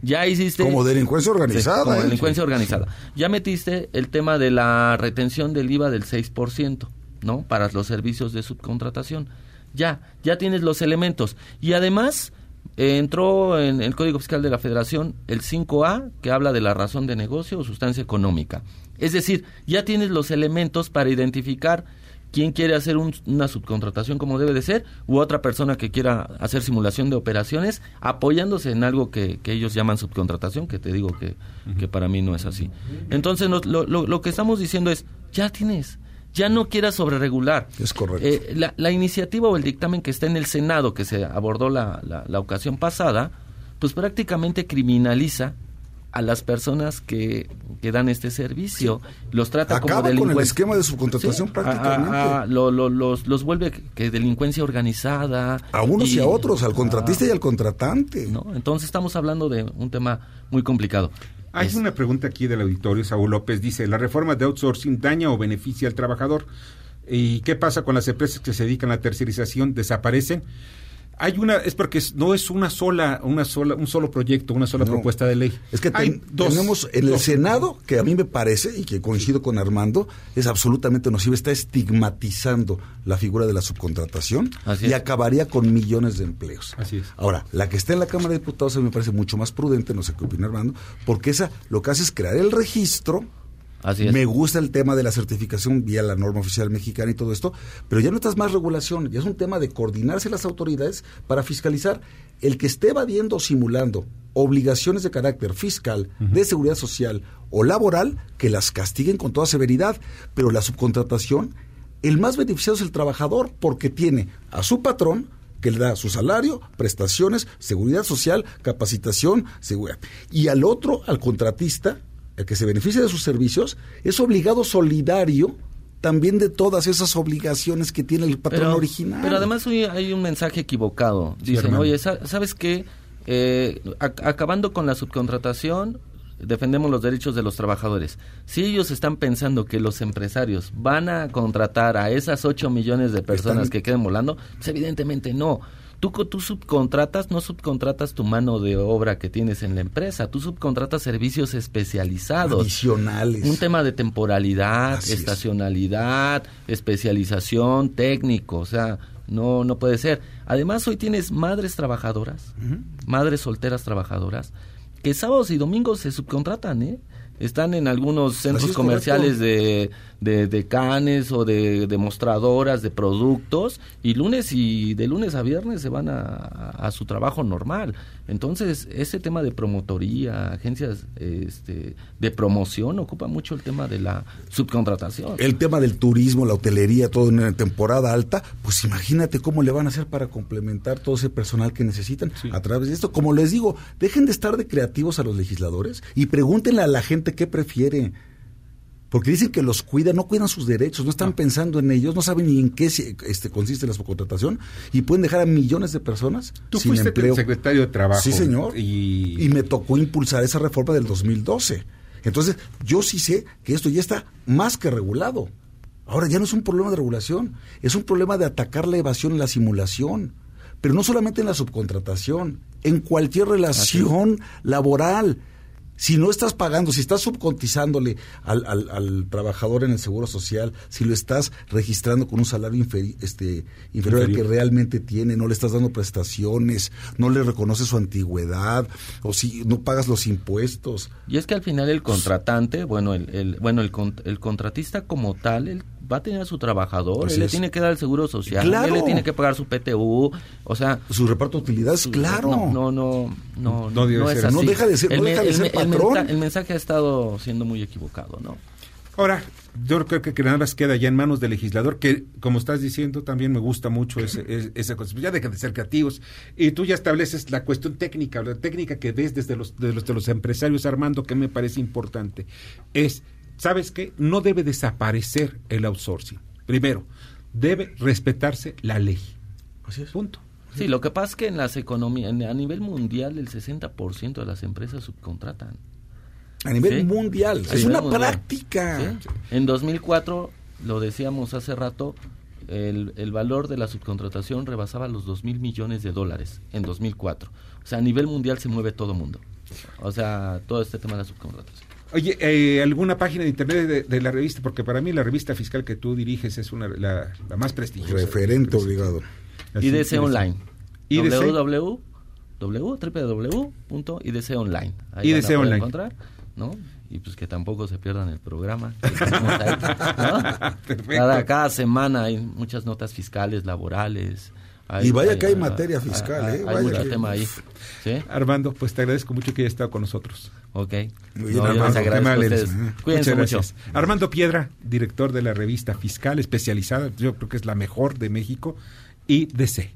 Ya hiciste... Como delincuencia organizada, Sí, como ¿eh? delincuencia organizada. Ya metiste el tema de la retención del IVA del 6%, ¿no? Para los servicios de subcontratación. Ya, ya tienes los elementos. Y además eh, entró en el Código Fiscal de la Federación el 5A, que habla de la razón de negocio o sustancia económica. Es decir, ya tienes los elementos para identificar quién quiere hacer un- una subcontratación como debe de ser u otra persona que quiera hacer simulación de operaciones apoyándose en algo que, que ellos llaman subcontratación, que te digo que, que para mí no es así. Entonces nos- lo, lo- lo que estamos diciendo es, ya tienes, ya no quieras sobreregular. Es correcto. Eh, la, la iniciativa o el dictamen que está en el Senado, que se abordó la, la, la ocasión pasada, pues prácticamente criminaliza a las personas que, que dan este servicio. Los trata como Acaba con el delincuentes. esquema de subcontratación Sí, prácticamente. a- a- lo- lo- los, los vuelve que, delincuencia organizada. A unos y, a otros, al Ah, contratista y al contratante. ¿no? Entonces estamos hablando de un tema muy complicado. Hay Es- una pregunta aquí del auditorio, Saúl López dice, ¿la reforma de outsourcing daña o beneficia al trabajador? ¿Y qué pasa con las empresas que se dedican a la tercerización? ¿Desaparecen? Hay una, es porque no es una sola, una sola, un solo proyecto, una sola No. propuesta de ley. Es que Hay ten- dos- tenemos en el dos. Senado, que a mí me parece, y que coincido con Armando, es absolutamente nocivo, está estigmatizando la figura de la subcontratación Así y es. acabaría con millones de empleos. Así es. Ahora, la que está en la Cámara de Diputados a mí me parece mucho más prudente, no sé qué opina Armando, porque esa lo que hace es crear el registro. Así es. Me gusta el tema de la certificación vía la norma oficial mexicana y todo esto, pero ya no estás más regulación, ya es un tema de coordinarse las autoridades para fiscalizar el que esté evadiendo o simulando obligaciones de carácter fiscal, de seguridad social o laboral, que las castiguen con toda severidad, pero la subcontratación, el más beneficiado es el trabajador porque tiene a su patrón que le da su salario, prestaciones, seguridad social, capacitación, seguridad. Y al otro, al contratista, el que se beneficia de sus servicios, es obligado solidario también de todas esas obligaciones que tiene el patrón pero, original. Pero además hay un mensaje equivocado. Sí, Dicen, hermano. oye, sa- ¿sabes qué? Eh, ac- acabando con la subcontratación, defendemos los derechos de los trabajadores. Si ellos están pensando que los empresarios van a contratar a esas 8 millones de personas Están- que queden volando, pues evidentemente no. Tú, co- tú subcontratas, no subcontratas tu mano de obra que tienes en la empresa, tú subcontratas servicios especializados. Adicionales. Un tema de temporalidad, Así es. estacionalidad, especialización, técnico, o sea, no, no puede ser. Además, hoy tienes madres trabajadoras, madres solteras trabajadoras, que sábados y domingos se subcontratan, ¿eh? Están en algunos centros es comerciales de, de, de canes o de demostradoras de productos y lunes y de lunes a viernes se van a, a su trabajo normal. Entonces, ese tema de promotoría, agencias este, de promoción, ocupa mucho el tema de la subcontratación. el tema del turismo, la hotelería, todo en una temporada alta, pues imagínate cómo le van a hacer para complementar todo ese personal que necesitan a través de esto. Como les digo, dejen de estar de creativos a los legisladores y pregúntenle a la gente qué prefiere. Porque dicen que los cuidan, no cuidan sus derechos, no están pensando en ellos, no saben ni en qué este, consiste la subcontratación y pueden dejar a millones de personas Tú sin fuiste empleo. secretario de Trabajo. Sí, señor. Y, Y me tocó impulsar esa reforma del 2012. Entonces, yo sí sé que esto ya está más que regulado. Ahora ya no es un problema de regulación, es un problema de atacar la evasión y la simulación. Pero no solamente en la subcontratación, en cualquier relación laboral. Si no estás pagando, si estás subcontizándole al, al- al trabajador en el seguro social, si lo estás registrando con un salario inferi- este, inferior al que Inferior. realmente tiene, no le estás dando prestaciones, no le reconoces su antigüedad, o si no pagas los impuestos. Y es que al final el contratante, bueno, el, el- bueno, el, el contratista como tal, él va a tener a su trabajador, Así él le tiene que dar el seguro social, ¡Claro! él le tiene que pagar su PTU, o sea... Su reparto de utilidades, claro. No, no, no, no, No es ser. así. No deja de ser- no me- deja de ser me- patrón. mensa- el mensaje ha estado siendo muy equivocado, ¿no? Ahora, yo creo que, que nada más queda ya en manos del legislador, que como estás diciendo, también me gusta mucho ese, es- esa cosa. Ya dejan de ser creativos. Y tú ya estableces la cuestión técnica, la técnica que ves desde los, de los, de los empresarios, Armando, que me parece importante. Es, ¿sabes qué? No debe desaparecer el outsourcing. Primero, debe respetarse la ley. Punto. Sí, lo que pasa es que en las economías, a nivel mundial, el 60% de las empresas subcontratan. A nivel Sí. mundial. Es una práctica. En 2004, lo decíamos hace rato, el, el valor de la subcontratación rebasaba los 2 mil millones de dólares en 2004. O sea, a nivel mundial se mueve todo mundo. O sea, todo este tema de la subcontratación. Oye, eh, ¿alguna página de internet de, de la revista? Porque para mí la revista fiscal que tú diriges es una la, la más prestigiosa. Referente obligado. IDC. Online. IDC. www, www.idconline. Ahí IDC van a Online. encontrar, ¿no? Y pues que tampoco se pierdan el programa. que tenemos ahí, ¿no? Perfecto. Cada, cada semana hay muchas notas fiscales, laborales. Y vaya que hay materia fiscal, hay- ¿eh? Hay Vaya mucho que- tema ahí. ¿sí? Armando, pues te agradezco mucho que hayas estado con nosotros. Ok. Muy bien, No, yo les Armando, a. Cuídense mucho. Armando Piedra, director de la revista fiscal especializada, yo creo que es la mejor de México, y DC.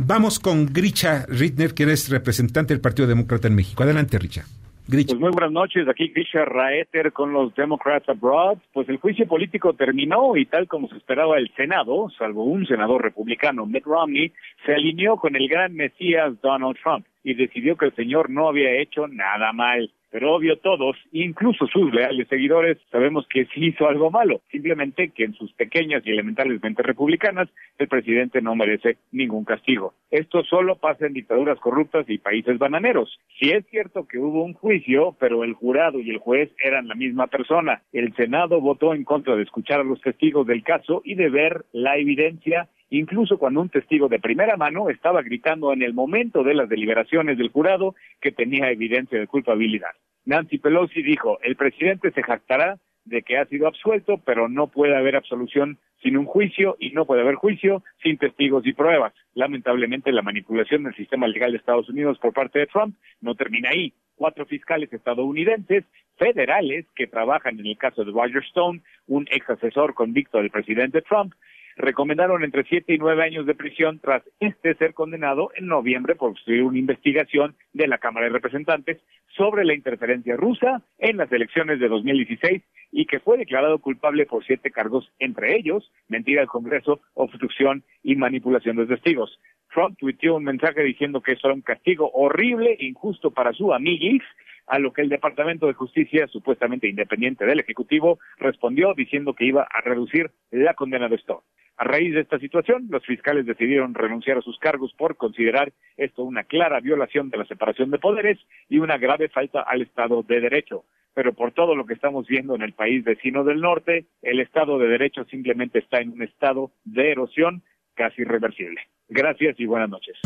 Vamos con Gricha Rittner, que eres representante del Partido Demócrata en México. Adelante, Richa. Gricha. Pues muy buenas noches, aquí Grisha Raeter con los Democrats Abroad. Pues el juicio político terminó y tal como se esperaba el Senado, salvo un senador republicano, Mitt Romney, se alineó con el gran mesías Donald Trump y decidió que el señor no había hecho nada mal. Pero obvio todos, incluso sus leales seguidores, sabemos que sí hizo algo malo. Simplemente que en sus pequeñas y elementales mentes republicanas, el presidente no merece ningún castigo. Esto solo pasa en dictaduras corruptas y países bananeros. Si es cierto que hubo un juicio, pero el jurado y el juez eran la misma persona. El Senado votó en contra de escuchar a los testigos del caso y de ver la evidencia incluso cuando un testigo de primera mano estaba gritando en el momento de las deliberaciones del jurado que tenía evidencia de culpabilidad. Nancy Pelosi dijo, el presidente se jactará de que ha sido absuelto, pero no puede haber absolución sin un juicio y no puede haber juicio sin testigos y pruebas. Lamentablemente, la manipulación del sistema legal de Estados Unidos por parte de Trump no termina ahí. Cuatro fiscales estadounidenses federales que trabajan en el caso de Roger Stone, un ex asesor convicto del presidente Trump, recomendaron entre siete y nueve años de prisión tras este ser condenado en noviembre por obstruir una investigación de la Cámara de Representantes sobre la interferencia rusa en las elecciones de 2016 y que fue declarado culpable por siete cargos, entre ellos mentira al Congreso, obstrucción y manipulación de testigos. Trump tuiteó un mensaje diciendo que eso era un castigo horrible e injusto para su amiguis, a lo que el Departamento de Justicia, supuestamente independiente del Ejecutivo, respondió diciendo que iba a reducir la condena de Stone. A raíz de esta situación, los fiscales decidieron renunciar a sus cargos por considerar esto una clara violación de la separación de poderes y una grave falta al Estado de Derecho. Pero por todo lo que estamos viendo en el país vecino del norte, el Estado de Derecho simplemente está en un estado de erosión casi irreversible. Gracias y buenas noches.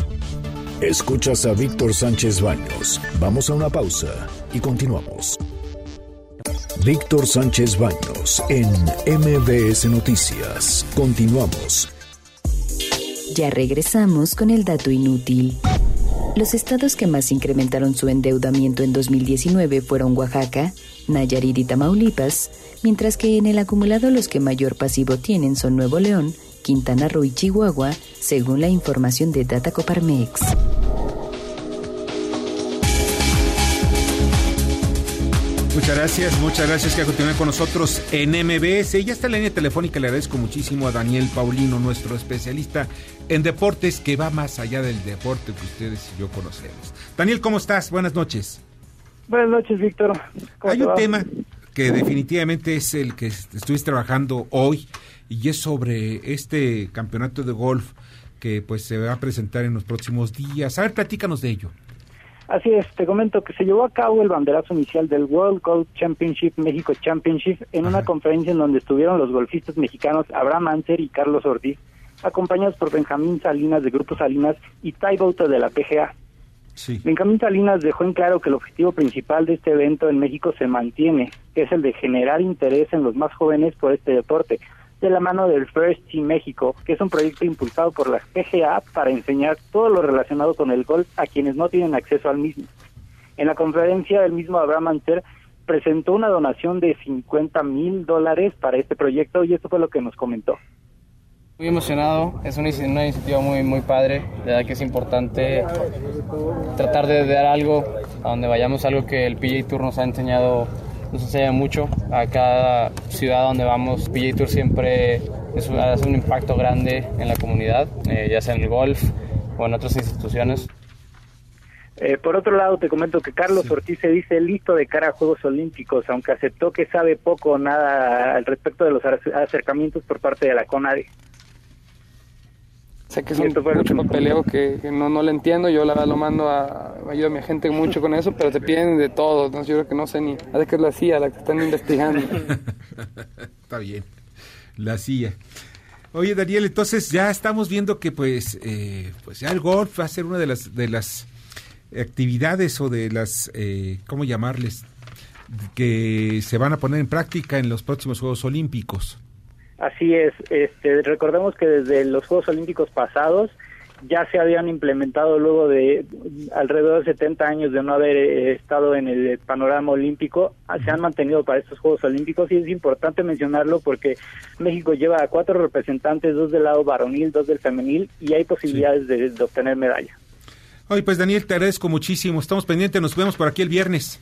Escuchas a Víctor Sánchez Baños. Vamos a una pausa y continuamos. Víctor Sánchez Baños en MBS Noticias. Continuamos. Ya regresamos con el dato inútil. Los estados que más incrementaron su endeudamiento en 2019 fueron Oaxaca, Nayarit y Tamaulipas, mientras que en el acumulado los que mayor pasivo tienen son Nuevo León, Quintana Roo y Chihuahua, según la información de Data Coparmex. Muchas gracias, muchas gracias que continúen con nosotros en MBS. Y ya está en la línea telefónica, le agradezco muchísimo a Daniel Paulino, nuestro especialista en deportes, que va más allá del deporte que ustedes y yo conocemos. Daniel, ¿cómo estás? Buenas noches. Buenas noches, Víctor. ¿Cómo Hay un va? tema que definitivamente es el que est- estuviste trabajando hoy y es sobre este campeonato de golf que pues se va a presentar en los próximos días. A ver, platícanos de ello. Así es, te comento que se llevó a cabo el banderazo inicial del World Golf Championship México Championship en una conferencia en donde estuvieron los golfistas mexicanos Abraham Anser y Carlos Ortiz, acompañados por Benjamín Salinas de Grupo Salinas y Ty Bauta de la PGA. Sí. Benjamín Salinas dejó en claro que el objetivo principal de este evento en México se mantiene, que es el de generar interés en los más jóvenes por este deporte, de la mano del First Team México, que es un proyecto impulsado por la PGA para enseñar todo lo relacionado con el golf a quienes no tienen acceso al mismo. En la conferencia, el mismo Abraham Anser presentó una donación de 50 mil dólares para este proyecto y esto fue lo que nos comentó. Muy emocionado, es una, una iniciativa muy, muy padre, de verdad que es importante tratar de dar algo a donde vayamos, algo que el PGA Tour nos ha enseñado, nos enseña mucho, a cada ciudad donde vamos, PGA Tour siempre es un, hace un impacto grande en la comunidad, eh, ya sea en el golf o en otras instituciones. Eh, por otro lado, te comento que Carlos Ortiz se dice listo de cara a Juegos Olímpicos, aunque aceptó que sabe poco o nada al respecto de los acer- acercamientos por parte de la CONADE. Sé que es un mucho papeleo que, que no, no le entiendo. Yo la verdad lo mando a, ayudo a mi gente mucho con eso, pero te piden de todo. ¿no? Yo creo que no sé ni. Parece que es la CIA la que están investigando. Está bien. La CIA. Oye, Daniel, entonces ya estamos viendo que pues, eh, pues ya el golf va a ser una de las de las actividades o de las, eh, ¿cómo llamarles? Que se van a poner en práctica en los próximos Juegos Olímpicos. Así es, este, recordemos que desde los Juegos Olímpicos pasados ya se habían implementado luego de alrededor de 70 años de no haber eh, estado en el panorama olímpico, ah, se han mantenido para estos Juegos Olímpicos y es importante mencionarlo porque México lleva a cuatro representantes, dos del lado varonil, dos del femenil y hay posibilidades de, de obtener medalla. Oye, pues Daniel, te agradezco muchísimo. Estamos pendientes, nos vemos por aquí el viernes.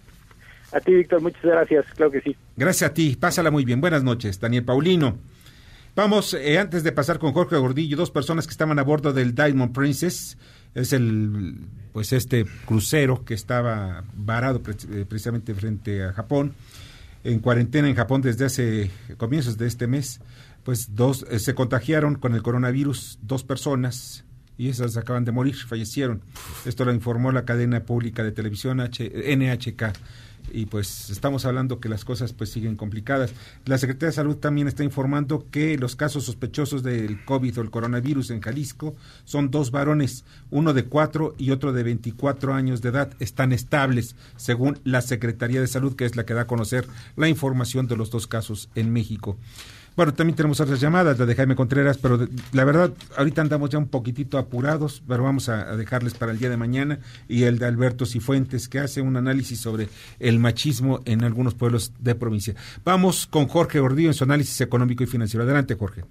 A ti, Víctor, muchas gracias, claro que sí. Gracias a ti, pásala muy bien. Buenas noches, Daniel Paulino. Vamos, eh, antes de pasar con Jorge Gordillo, dos personas que estaban a bordo del Diamond Princess, es el, pues este crucero que estaba varado eh, precisamente frente a Japón, en cuarentena en Japón desde hace comienzos de este mes, pues dos eh, se contagiaron con el coronavirus, dos personas, y esas acaban de morir, fallecieron. Esto lo informó la cadena pública de televisión NHK y pues estamos hablando que las cosas pues siguen complicadas. La Secretaría de Salud también está informando que los casos sospechosos del COVID o el coronavirus en Jalisco son dos varones, uno de cuatro y otro de 24 años de edad, están estables, según la Secretaría de Salud, que es la que da a conocer la información de los dos casos en México. Bueno, también tenemos otras llamadas, la de Jaime Contreras, pero de- la verdad, ahorita andamos ya un poquitito apurados, pero vamos a, dejarles para el día de mañana, y el de Alberto Cifuentes, que hace un análisis sobre el machismo en algunos pueblos de provincia. Vamos con Jorge Gordillo en su análisis económico y financiero. Adelante, Jorge.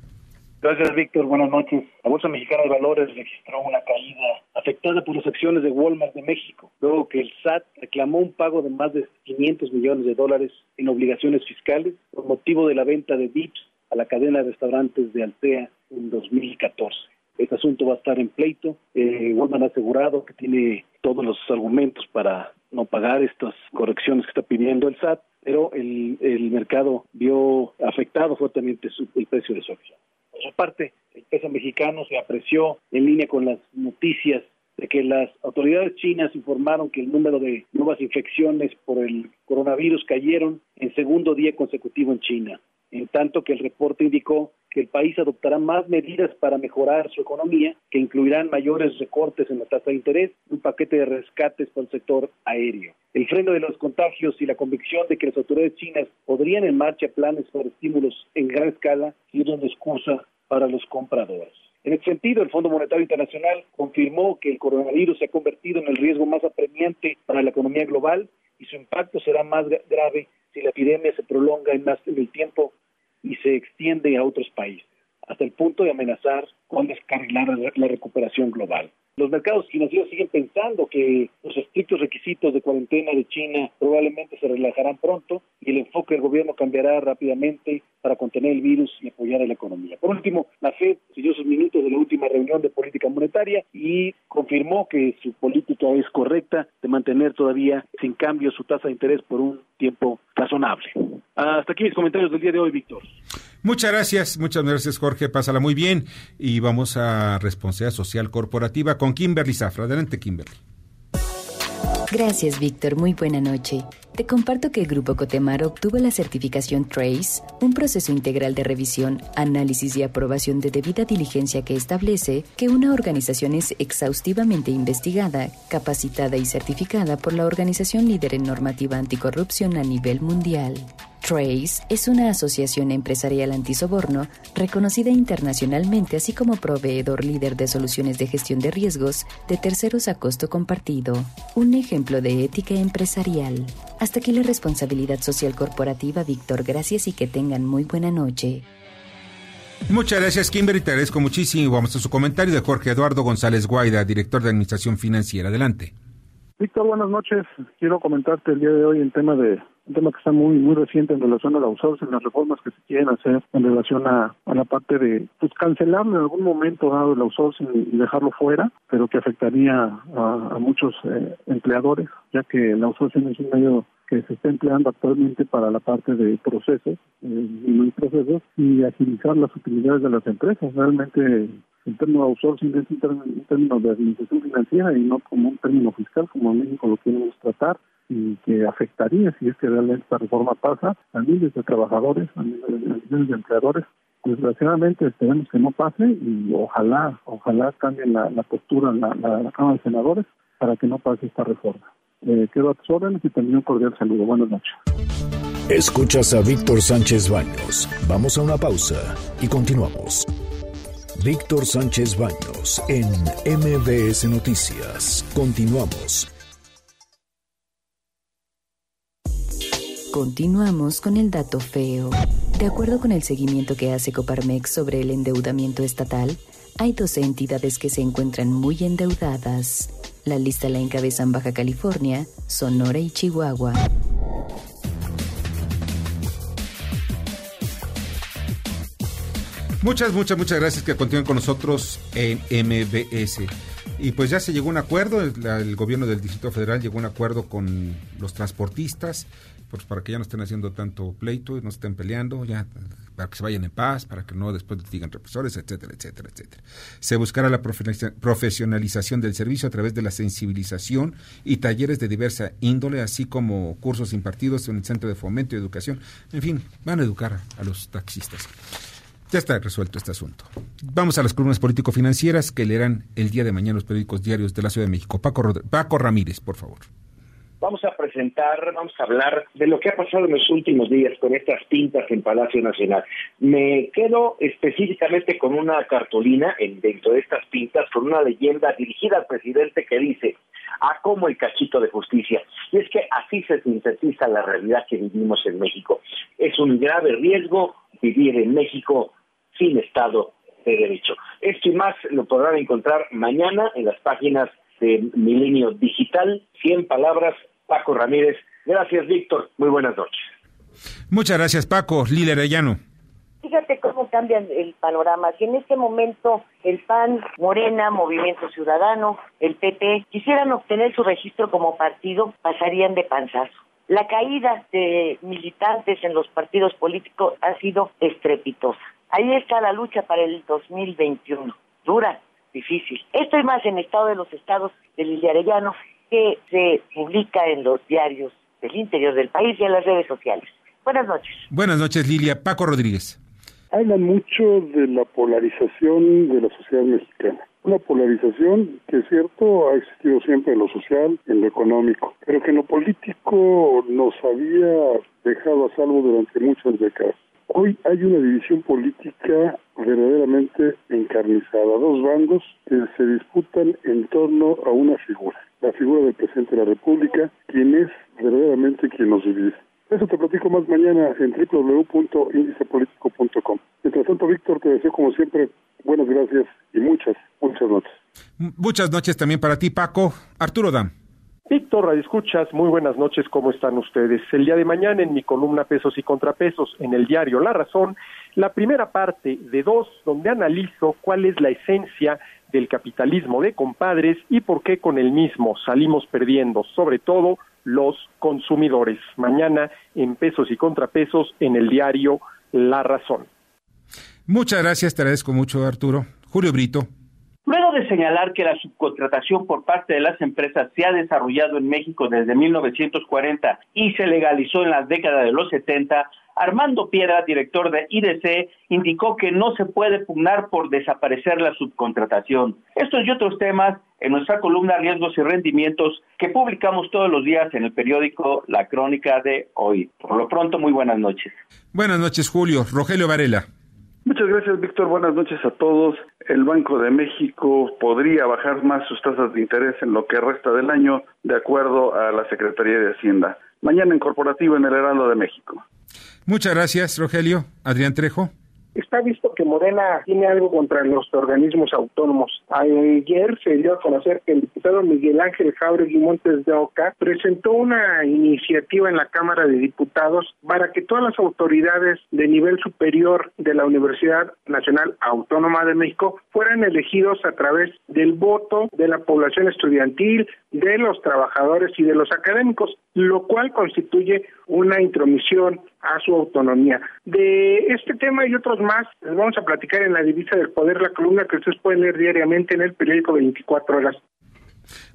Gracias, Víctor. Buenas noches. La Bolsa Mexicana de Valores registró una caída afectada por las acciones de Walmart de México, luego que el SAT reclamó un pago de más de 500 millones de dólares en obligaciones fiscales por motivo de la venta de VIPs a la cadena de restaurantes de Altea en 2014. Este asunto va a estar en pleito. Eh, Walmart ha asegurado que tiene todos los argumentos para no pagar estas correcciones que está pidiendo el SAT, pero el, el mercado vio afectado fuertemente su- el precio de su acción. Por su parte, el peso mexicano se apreció en línea con las noticias de que las autoridades chinas informaron que el número de nuevas infecciones por el coronavirus cayeron en segundo día consecutivo en China, en tanto que el reporte indicó que el país adoptará más medidas para mejorar su economía, que incluirán mayores recortes en la tasa de interés y un paquete de rescates para el sector aéreo. El freno de los contagios y la convicción de que las autoridades chinas podrían en marcha planes para estímulos en gran escala sirven de excusa para los compradores. En ese sentido, el Fondo Monetario Internacional confirmó que el coronavirus se ha convertido en el riesgo más apremiante para la economía global y su impacto será más gra- grave si la epidemia se prolonga en más en el tiempo y se extiende a otros países, hasta el punto de amenazar con descarrilar la- la recuperación global. Los mercados financieros siguen pensando que los estrictos requisitos de cuarentena de China probablemente se relajarán pronto y el enfoque del gobierno cambiará rápidamente para contener el virus y apoyar a la economía. Por último, la Fed siguió sus minutos de la última reunión de política monetaria y confirmó que su política es correcta de mantener todavía sin cambio su tasa de interés por un tiempo razonable. Hasta aquí mis comentarios del día de hoy, Víctor. Muchas gracias, muchas gracias Jorge, pásala muy bien y vamos a responsabilidad social corporativa con Kimberly Zafra. Adelante, Kimberly. Gracias, Víctor. Muy buena noche. Te comparto que el Grupo Cotemar obtuvo la certificación TRACE, un proceso integral de revisión, análisis y aprobación de debida diligencia que establece que una organización es exhaustivamente investigada, capacitada y certificada por la organización líder en normativa anticorrupción a nivel mundial. Trace es una asociación empresarial antisoborno reconocida internacionalmente así como proveedor líder de soluciones de gestión de riesgos de terceros a costo compartido, un ejemplo de ética empresarial. Hasta aquí la responsabilidad social corporativa, Víctor. Gracias y que tengan muy buena noche. Muchas gracias, Kimberly. Te agradezco muchísimo. Vamos a su comentario de Jorge Eduardo González Guaida, director de Administración Financiera. Adelante. Víctor, buenas noches. Quiero comentarte el día de hoy el tema de un tema que está muy muy reciente en relación al outsourcing, las reformas que se quieren hacer en relación a, a la parte de pues cancelar en algún momento dado el outsourcing y dejarlo fuera, pero que afectaría a, a muchos eh, empleadores, ya que el outsourcing es un medio que se está empleando actualmente para la parte de procesos eh, procesos y agilizar las utilidades de las empresas. Realmente el término outsourcing es un término de administración financiera y no como un término fiscal como en México lo queremos tratar y que afectaría, si es que realmente esta reforma pasa, a miles de trabajadores, a miles de empleadores. Desgraciadamente esperemos que no pase y ojalá, ojalá cambien la, la postura la, la, la Cámara de Senadores para que no pase esta reforma. Eh, quedo a tus órdenes y también un cordial saludo. Buenas noches. Escuchas a Víctor Sánchez Baños. Vamos a una pausa y continuamos. Víctor Sánchez Baños en MBS Noticias. Continuamos. Continuamos con el dato feo. De acuerdo con el seguimiento que hace Coparmex sobre el endeudamiento estatal, hay 12 entidades que se encuentran muy endeudadas. La lista la encabezan Baja California, Sonora y Chihuahua. Muchas, muchas, muchas gracias que continúen con nosotros en MBS. Y pues ya se llegó a un acuerdo, el, el, gobierno del Distrito Federal llegó a un acuerdo con los transportistas, pues para que ya no estén haciendo tanto pleito y no estén peleando, ya para que se vayan en paz, para que no después digan represores, etcétera, etcétera, etcétera. Se buscará la profesionalización del servicio a través de la sensibilización y talleres de diversa índole, así como cursos impartidos en el Centro de Fomento y Educación. En fin, van a educar a los taxistas. Ya está resuelto este asunto. Vamos a las columnas político-financieras que leerán el día de mañana los periódicos diarios de la Ciudad de México. Paco, Paco Ramírez, por favor. Vamos a presentar, vamos a hablar de lo que ha pasado en los últimos días con estas pintas en Palacio Nacional. Me quedo específicamente con una cartulina en, dentro de estas pintas, con una leyenda dirigida al presidente que dice, a como el cachito de justicia. Y es que así se sintetiza la realidad que vivimos en México. Es un grave riesgo vivir en México sin Estado de Derecho. Esto y más lo podrán encontrar mañana en las páginas de Milenio Digital. 100 palabras, Paco Ramírez. Gracias, Víctor. Muy buenas noches. Muchas gracias, Paco. Lila Arellano. Fíjate cómo cambia el panorama. Si en este momento el PAN, Morena, Movimiento Ciudadano, el PP quisieran obtener su registro como partido, pasarían de panzazo. La caída de militantes en los partidos políticos ha sido estrepitosa. Ahí está la lucha para el 2021. Dura, difícil. Esto y más en Estado de los Estados de Lilia Arellano, que se publica en los diarios del interior del país y en las redes sociales. Buenas noches. Buenas noches, Lilia. Paco Rodríguez. Hablan mucho de la polarización de la sociedad mexicana. Una polarización que es cierto ha existido siempre en lo social, en lo económico, pero que en lo político nos había dejado a salvo durante muchas décadas. Hoy hay una división política verdaderamente encarnizada, dos bandos que se disputan en torno a una figura, la figura del presidente de la República, quien es verdaderamente quien nos divide. Eso te platico más mañana en www.indicepolitico.com. Mientras tanto, Víctor, te deseo como siempre buenas gracias y muchas, muchas noches. Muchas noches también para ti, Paco. Arturo Dam. Víctor, Radio Escuchas, muy buenas noches, ¿cómo están ustedes? El día de mañana en mi columna Pesos y Contrapesos en el diario La Razón, la primera parte de dos, donde analizo cuál es la esencia del capitalismo de compadres y por qué con el mismo salimos perdiendo, sobre todo los consumidores. Mañana en Pesos y Contrapesos en el diario La Razón. Muchas gracias, te agradezco mucho, Arturo. Julio Brito. Luego de señalar que la subcontratación por parte de las empresas se ha desarrollado en México desde 1940 y se legalizó en la década de los 70, Armando Piedra, director de IDC, indicó que no se puede pugnar por desaparecer la subcontratación. Estos y otros temas en nuestra columna Riesgos y Rendimientos que publicamos todos los días en el periódico La Crónica de hoy. Por lo pronto, muy buenas noches. Buenas noches, Julio. Rogelio Varela. Muchas gracias, Víctor. Buenas noches a todos. El Banco de México podría bajar más sus tasas de interés en lo que resta del año, de acuerdo a la Secretaría de Hacienda. Mañana en corporativo en el Heraldo de México. Muchas gracias, Rogelio. Adrián Trejo. Está visto que Morena tiene algo contra los organismos autónomos. Ayer se dio a conocer que el diputado Miguel Ángel Jauregui Montes de Oca presentó una iniciativa en la Cámara de Diputados para que todas las autoridades de nivel superior de la Universidad Nacional Autónoma de México fueran elegidos a través del voto de la población estudiantil, de los trabajadores y de los académicos, lo cual constituye una intromisión a su autonomía. De este tema y otros más les vamos a platicar en la divisa del poder, la columna que ustedes pueden leer diariamente en el periódico 24 horas.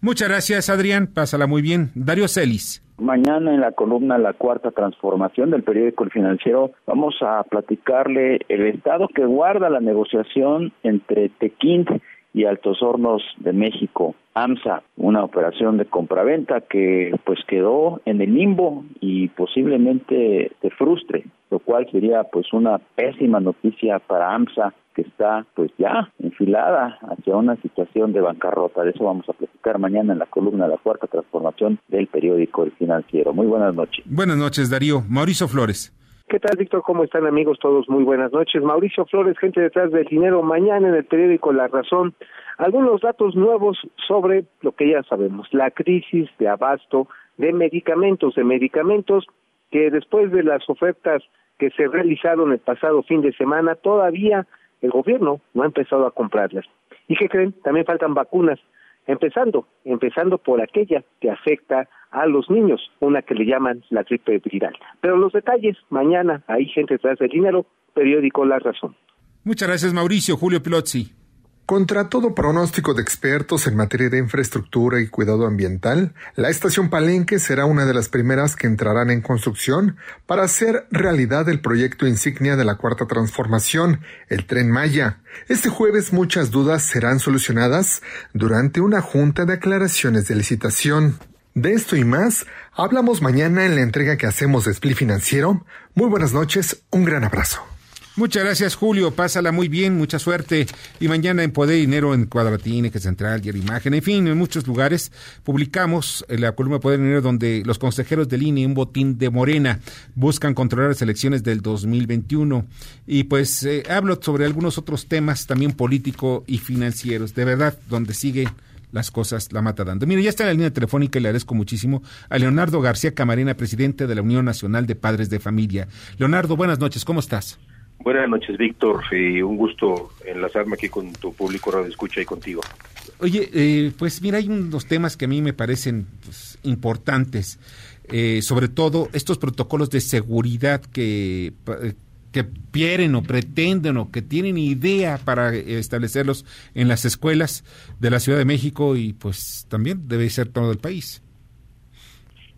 Muchas gracias, Adrián. Pásala muy bien. Darío Celis. Mañana en la columna La Cuarta Transformación del periódico El Financiero vamos a platicarle el estado que guarda la negociación entre Tequín y Altos Hornos de México, AMSA, una operación de compraventa que pues quedó en el limbo y posiblemente se frustre, lo cual sería pues una pésima noticia para AMSA que está pues ya enfilada hacia una situación de bancarrota. De eso vamos a platicar mañana en la columna de la cuarta transformación del periódico Financiero. Muy buenas noches. Buenas noches, Darío. Mauricio Flores. ¿Qué tal, Víctor? ¿Cómo están, amigos? Todos muy buenas noches. Mauricio Flores, gente detrás del dinero. Mañana en el periódico La Razón, algunos datos nuevos sobre lo que ya sabemos, la crisis de abasto de medicamentos, de medicamentos que después de las ofertas que se realizaron el pasado fin de semana, todavía el gobierno no ha empezado a comprarlas. ¿Y qué creen? También faltan vacunas empezando, empezando por aquella que afecta a los niños, una que le llaman la gripe viral. Pero los detalles, mañana, hay gente tras del dinero, periódico La Razón. Muchas gracias, Mauricio. Julio Pilozzi. Contra todo pronóstico de expertos en materia de infraestructura y cuidado ambiental, la estación Palenque será una de las primeras que entrarán en construcción para hacer realidad el proyecto insignia de la Cuarta Transformación, el Tren Maya. Este jueves muchas dudas serán solucionadas durante una junta de aclaraciones de licitación. De esto y más hablamos mañana en la entrega que hacemos de Split Financiero. Muy buenas noches, un gran abrazo. Muchas gracias, Julio. Pásala muy bien, mucha suerte. Y mañana en Poder Dinero, en Cuadratín, Eje Central, Diario Imagen, en fin, en muchos lugares publicamos en la columna Poder Dinero donde los consejeros del INE, un botín de Morena, buscan controlar las elecciones del 2021. Y pues eh, hablo sobre algunos otros temas también político y financieros. De verdad, donde sigue las cosas la mata dando. Mire, ya está en la línea telefónica y le agradezco muchísimo a Leonardo García Camarena, presidente de la Unión Nacional de Padres de Familia. Leonardo, buenas noches, ¿cómo estás? Buenas noches, Víctor. y un gusto enlazarme aquí con tu público Radio Escucha y contigo. Oye, eh, pues mira, hay unos temas que a mí me parecen pues, importantes, eh, sobre todo estos protocolos de seguridad que, que quieren o pretenden o que tienen idea para establecerlos en las escuelas de la Ciudad de México y pues también debe ser todo el país.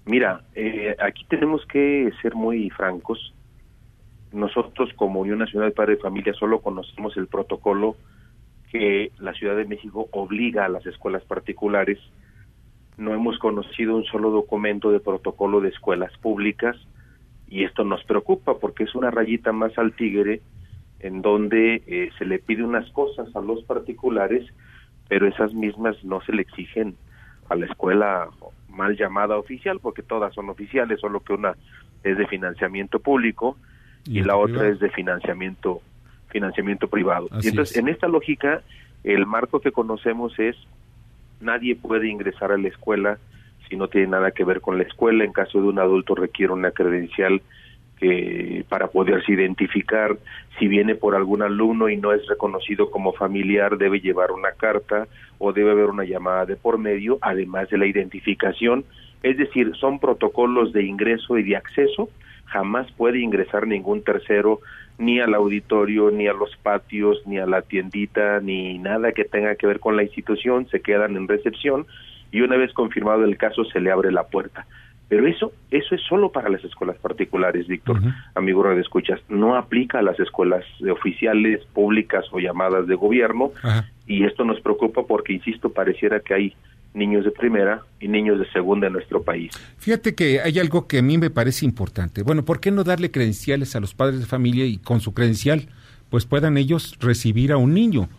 Mira, eh, aquí tenemos que ser muy francos nosotros como Unión Nacional de Padres de Familia solo conocemos el protocolo que la Ciudad de México obliga a las escuelas particulares. No hemos conocido un solo documento de protocolo de escuelas públicas y esto nos preocupa porque es una rayita más al tigre en donde eh, se le pide unas cosas a los particulares, pero esas mismas no se le exigen a la escuela mal llamada oficial, porque todas son oficiales, solo que una es de financiamiento público y, la otra es de financiamiento financiamiento privado. y entonces, en esta lógica, el marco que conocemos es nadie puede ingresar a la escuela si no tiene nada que ver con la escuela. En caso de un adulto requiere una credencial que para poderse identificar. Si viene por algún alumno y no es reconocido como familiar debe llevar una carta o debe haber una llamada de por medio además de la identificación. Es decir son protocolos de ingreso y de acceso. Jamás puede ingresar ningún tercero ni al auditorio, ni a los patios, ni a la tiendita, ni nada que tenga que ver con la institución, se quedan en recepción y una vez confirmado el caso se le abre la puerta. Pero eso, eso es solo para las escuelas particulares, Víctor, amigo de escuchas, no aplica a las escuelas oficiales, públicas o llamadas de gobierno, y esto nos preocupa porque, insisto, pareciera que hay niños de primera y niños de segunda en nuestro país. Fíjate que hay algo que a mí me parece importante. Bueno, ¿por qué no darle credenciales a los padres de familia y con su credencial pues puedan ellos recibir a un niño?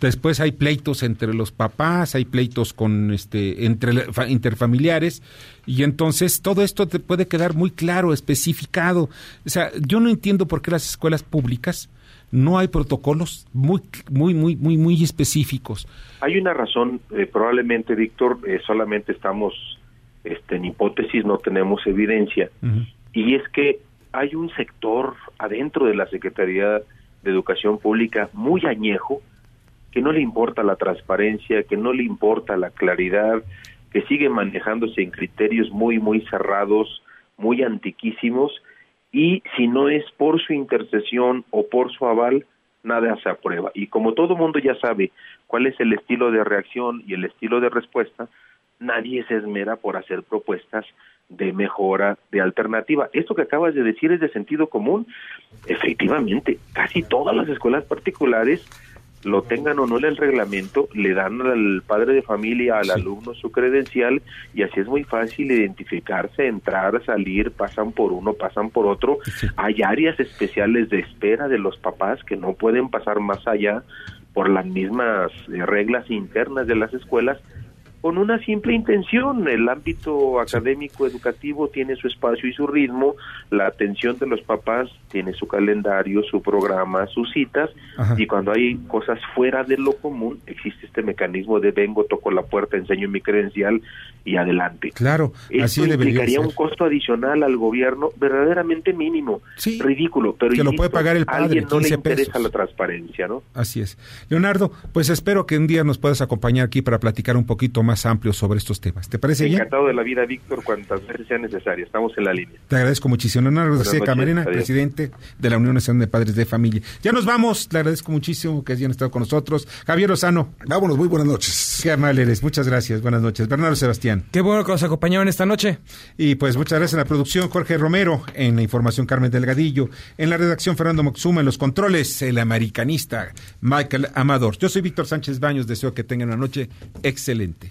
Después hay pleitos entre los papás, hay pleitos con este entre interfamiliares y entonces todo esto te puede quedar muy claro, especificado. O sea, yo no entiendo por qué las escuelas públicas no hay protocolos muy muy muy muy muy específicos. Hay una razón, eh, probablemente Víctor, eh, solamente estamos este, en hipótesis, no tenemos evidencia, y es que hay un sector adentro de la Secretaría de Educación Pública muy añejo, que no le importa la transparencia, que no le importa la claridad, que sigue manejándose en criterios muy, muy cerrados, muy antiquísimos, y si no es por su intercesión o por su aval, nada se aprueba. Y como todo mundo ya sabe cuál es el estilo de reacción y el estilo de respuesta, nadie se esmera por hacer propuestas de mejora, de alternativa. Esto que acabas de decir es de sentido común. Efectivamente, casi todas las escuelas particulares lo tengan o no en el reglamento, le dan al padre de familia, al alumno su credencial y así es muy fácil identificarse, entrar, salir, pasan por uno, pasan por otro. Hay áreas especiales de espera de los papás que no pueden pasar más allá por las mismas eh, reglas internas de las escuelas con una simple intención. El ámbito académico educativo tiene su espacio y su ritmo, la atención de los papás tiene su calendario, su programa, sus citas, y cuando hay cosas fuera de lo común, existe este mecanismo de vengo, toco la puerta, enseño mi credencial y adelante. Claro, Esto implicaría un costo adicional al gobierno verdaderamente mínimo, ridículo, pero que lo puede pagar el padre, alguien no le interesa la transparencia, ¿no? Así es. Leonardo, pues espero que un día nos puedas acompañar aquí para platicar un poquito más amplio sobre estos temas. ¿Te parece bien? Encantado de la vida, Víctor, cuantas veces sea necesario. Estamos en la línea. Te agradezco muchísimo. Leonardo García Camarena, presidente de la Unión Nacional de Padres de Familia. Ya nos vamos. Le agradezco muchísimo que hayan estado con nosotros. Javier Osano. Vámonos, muy buenas noches. Qué amable eres. Muchas gracias. Buenas noches. Bernardo Sebastián. Qué bueno que nos acompañaron esta noche. Y pues muchas gracias en la producción Jorge Romero, en la información Carmen Delgadillo, en la redacción Fernando Moxuma, en los controles el americanista Michael Amador. Yo soy Víctor Sánchez Baños. Deseo que tengan una noche excelente.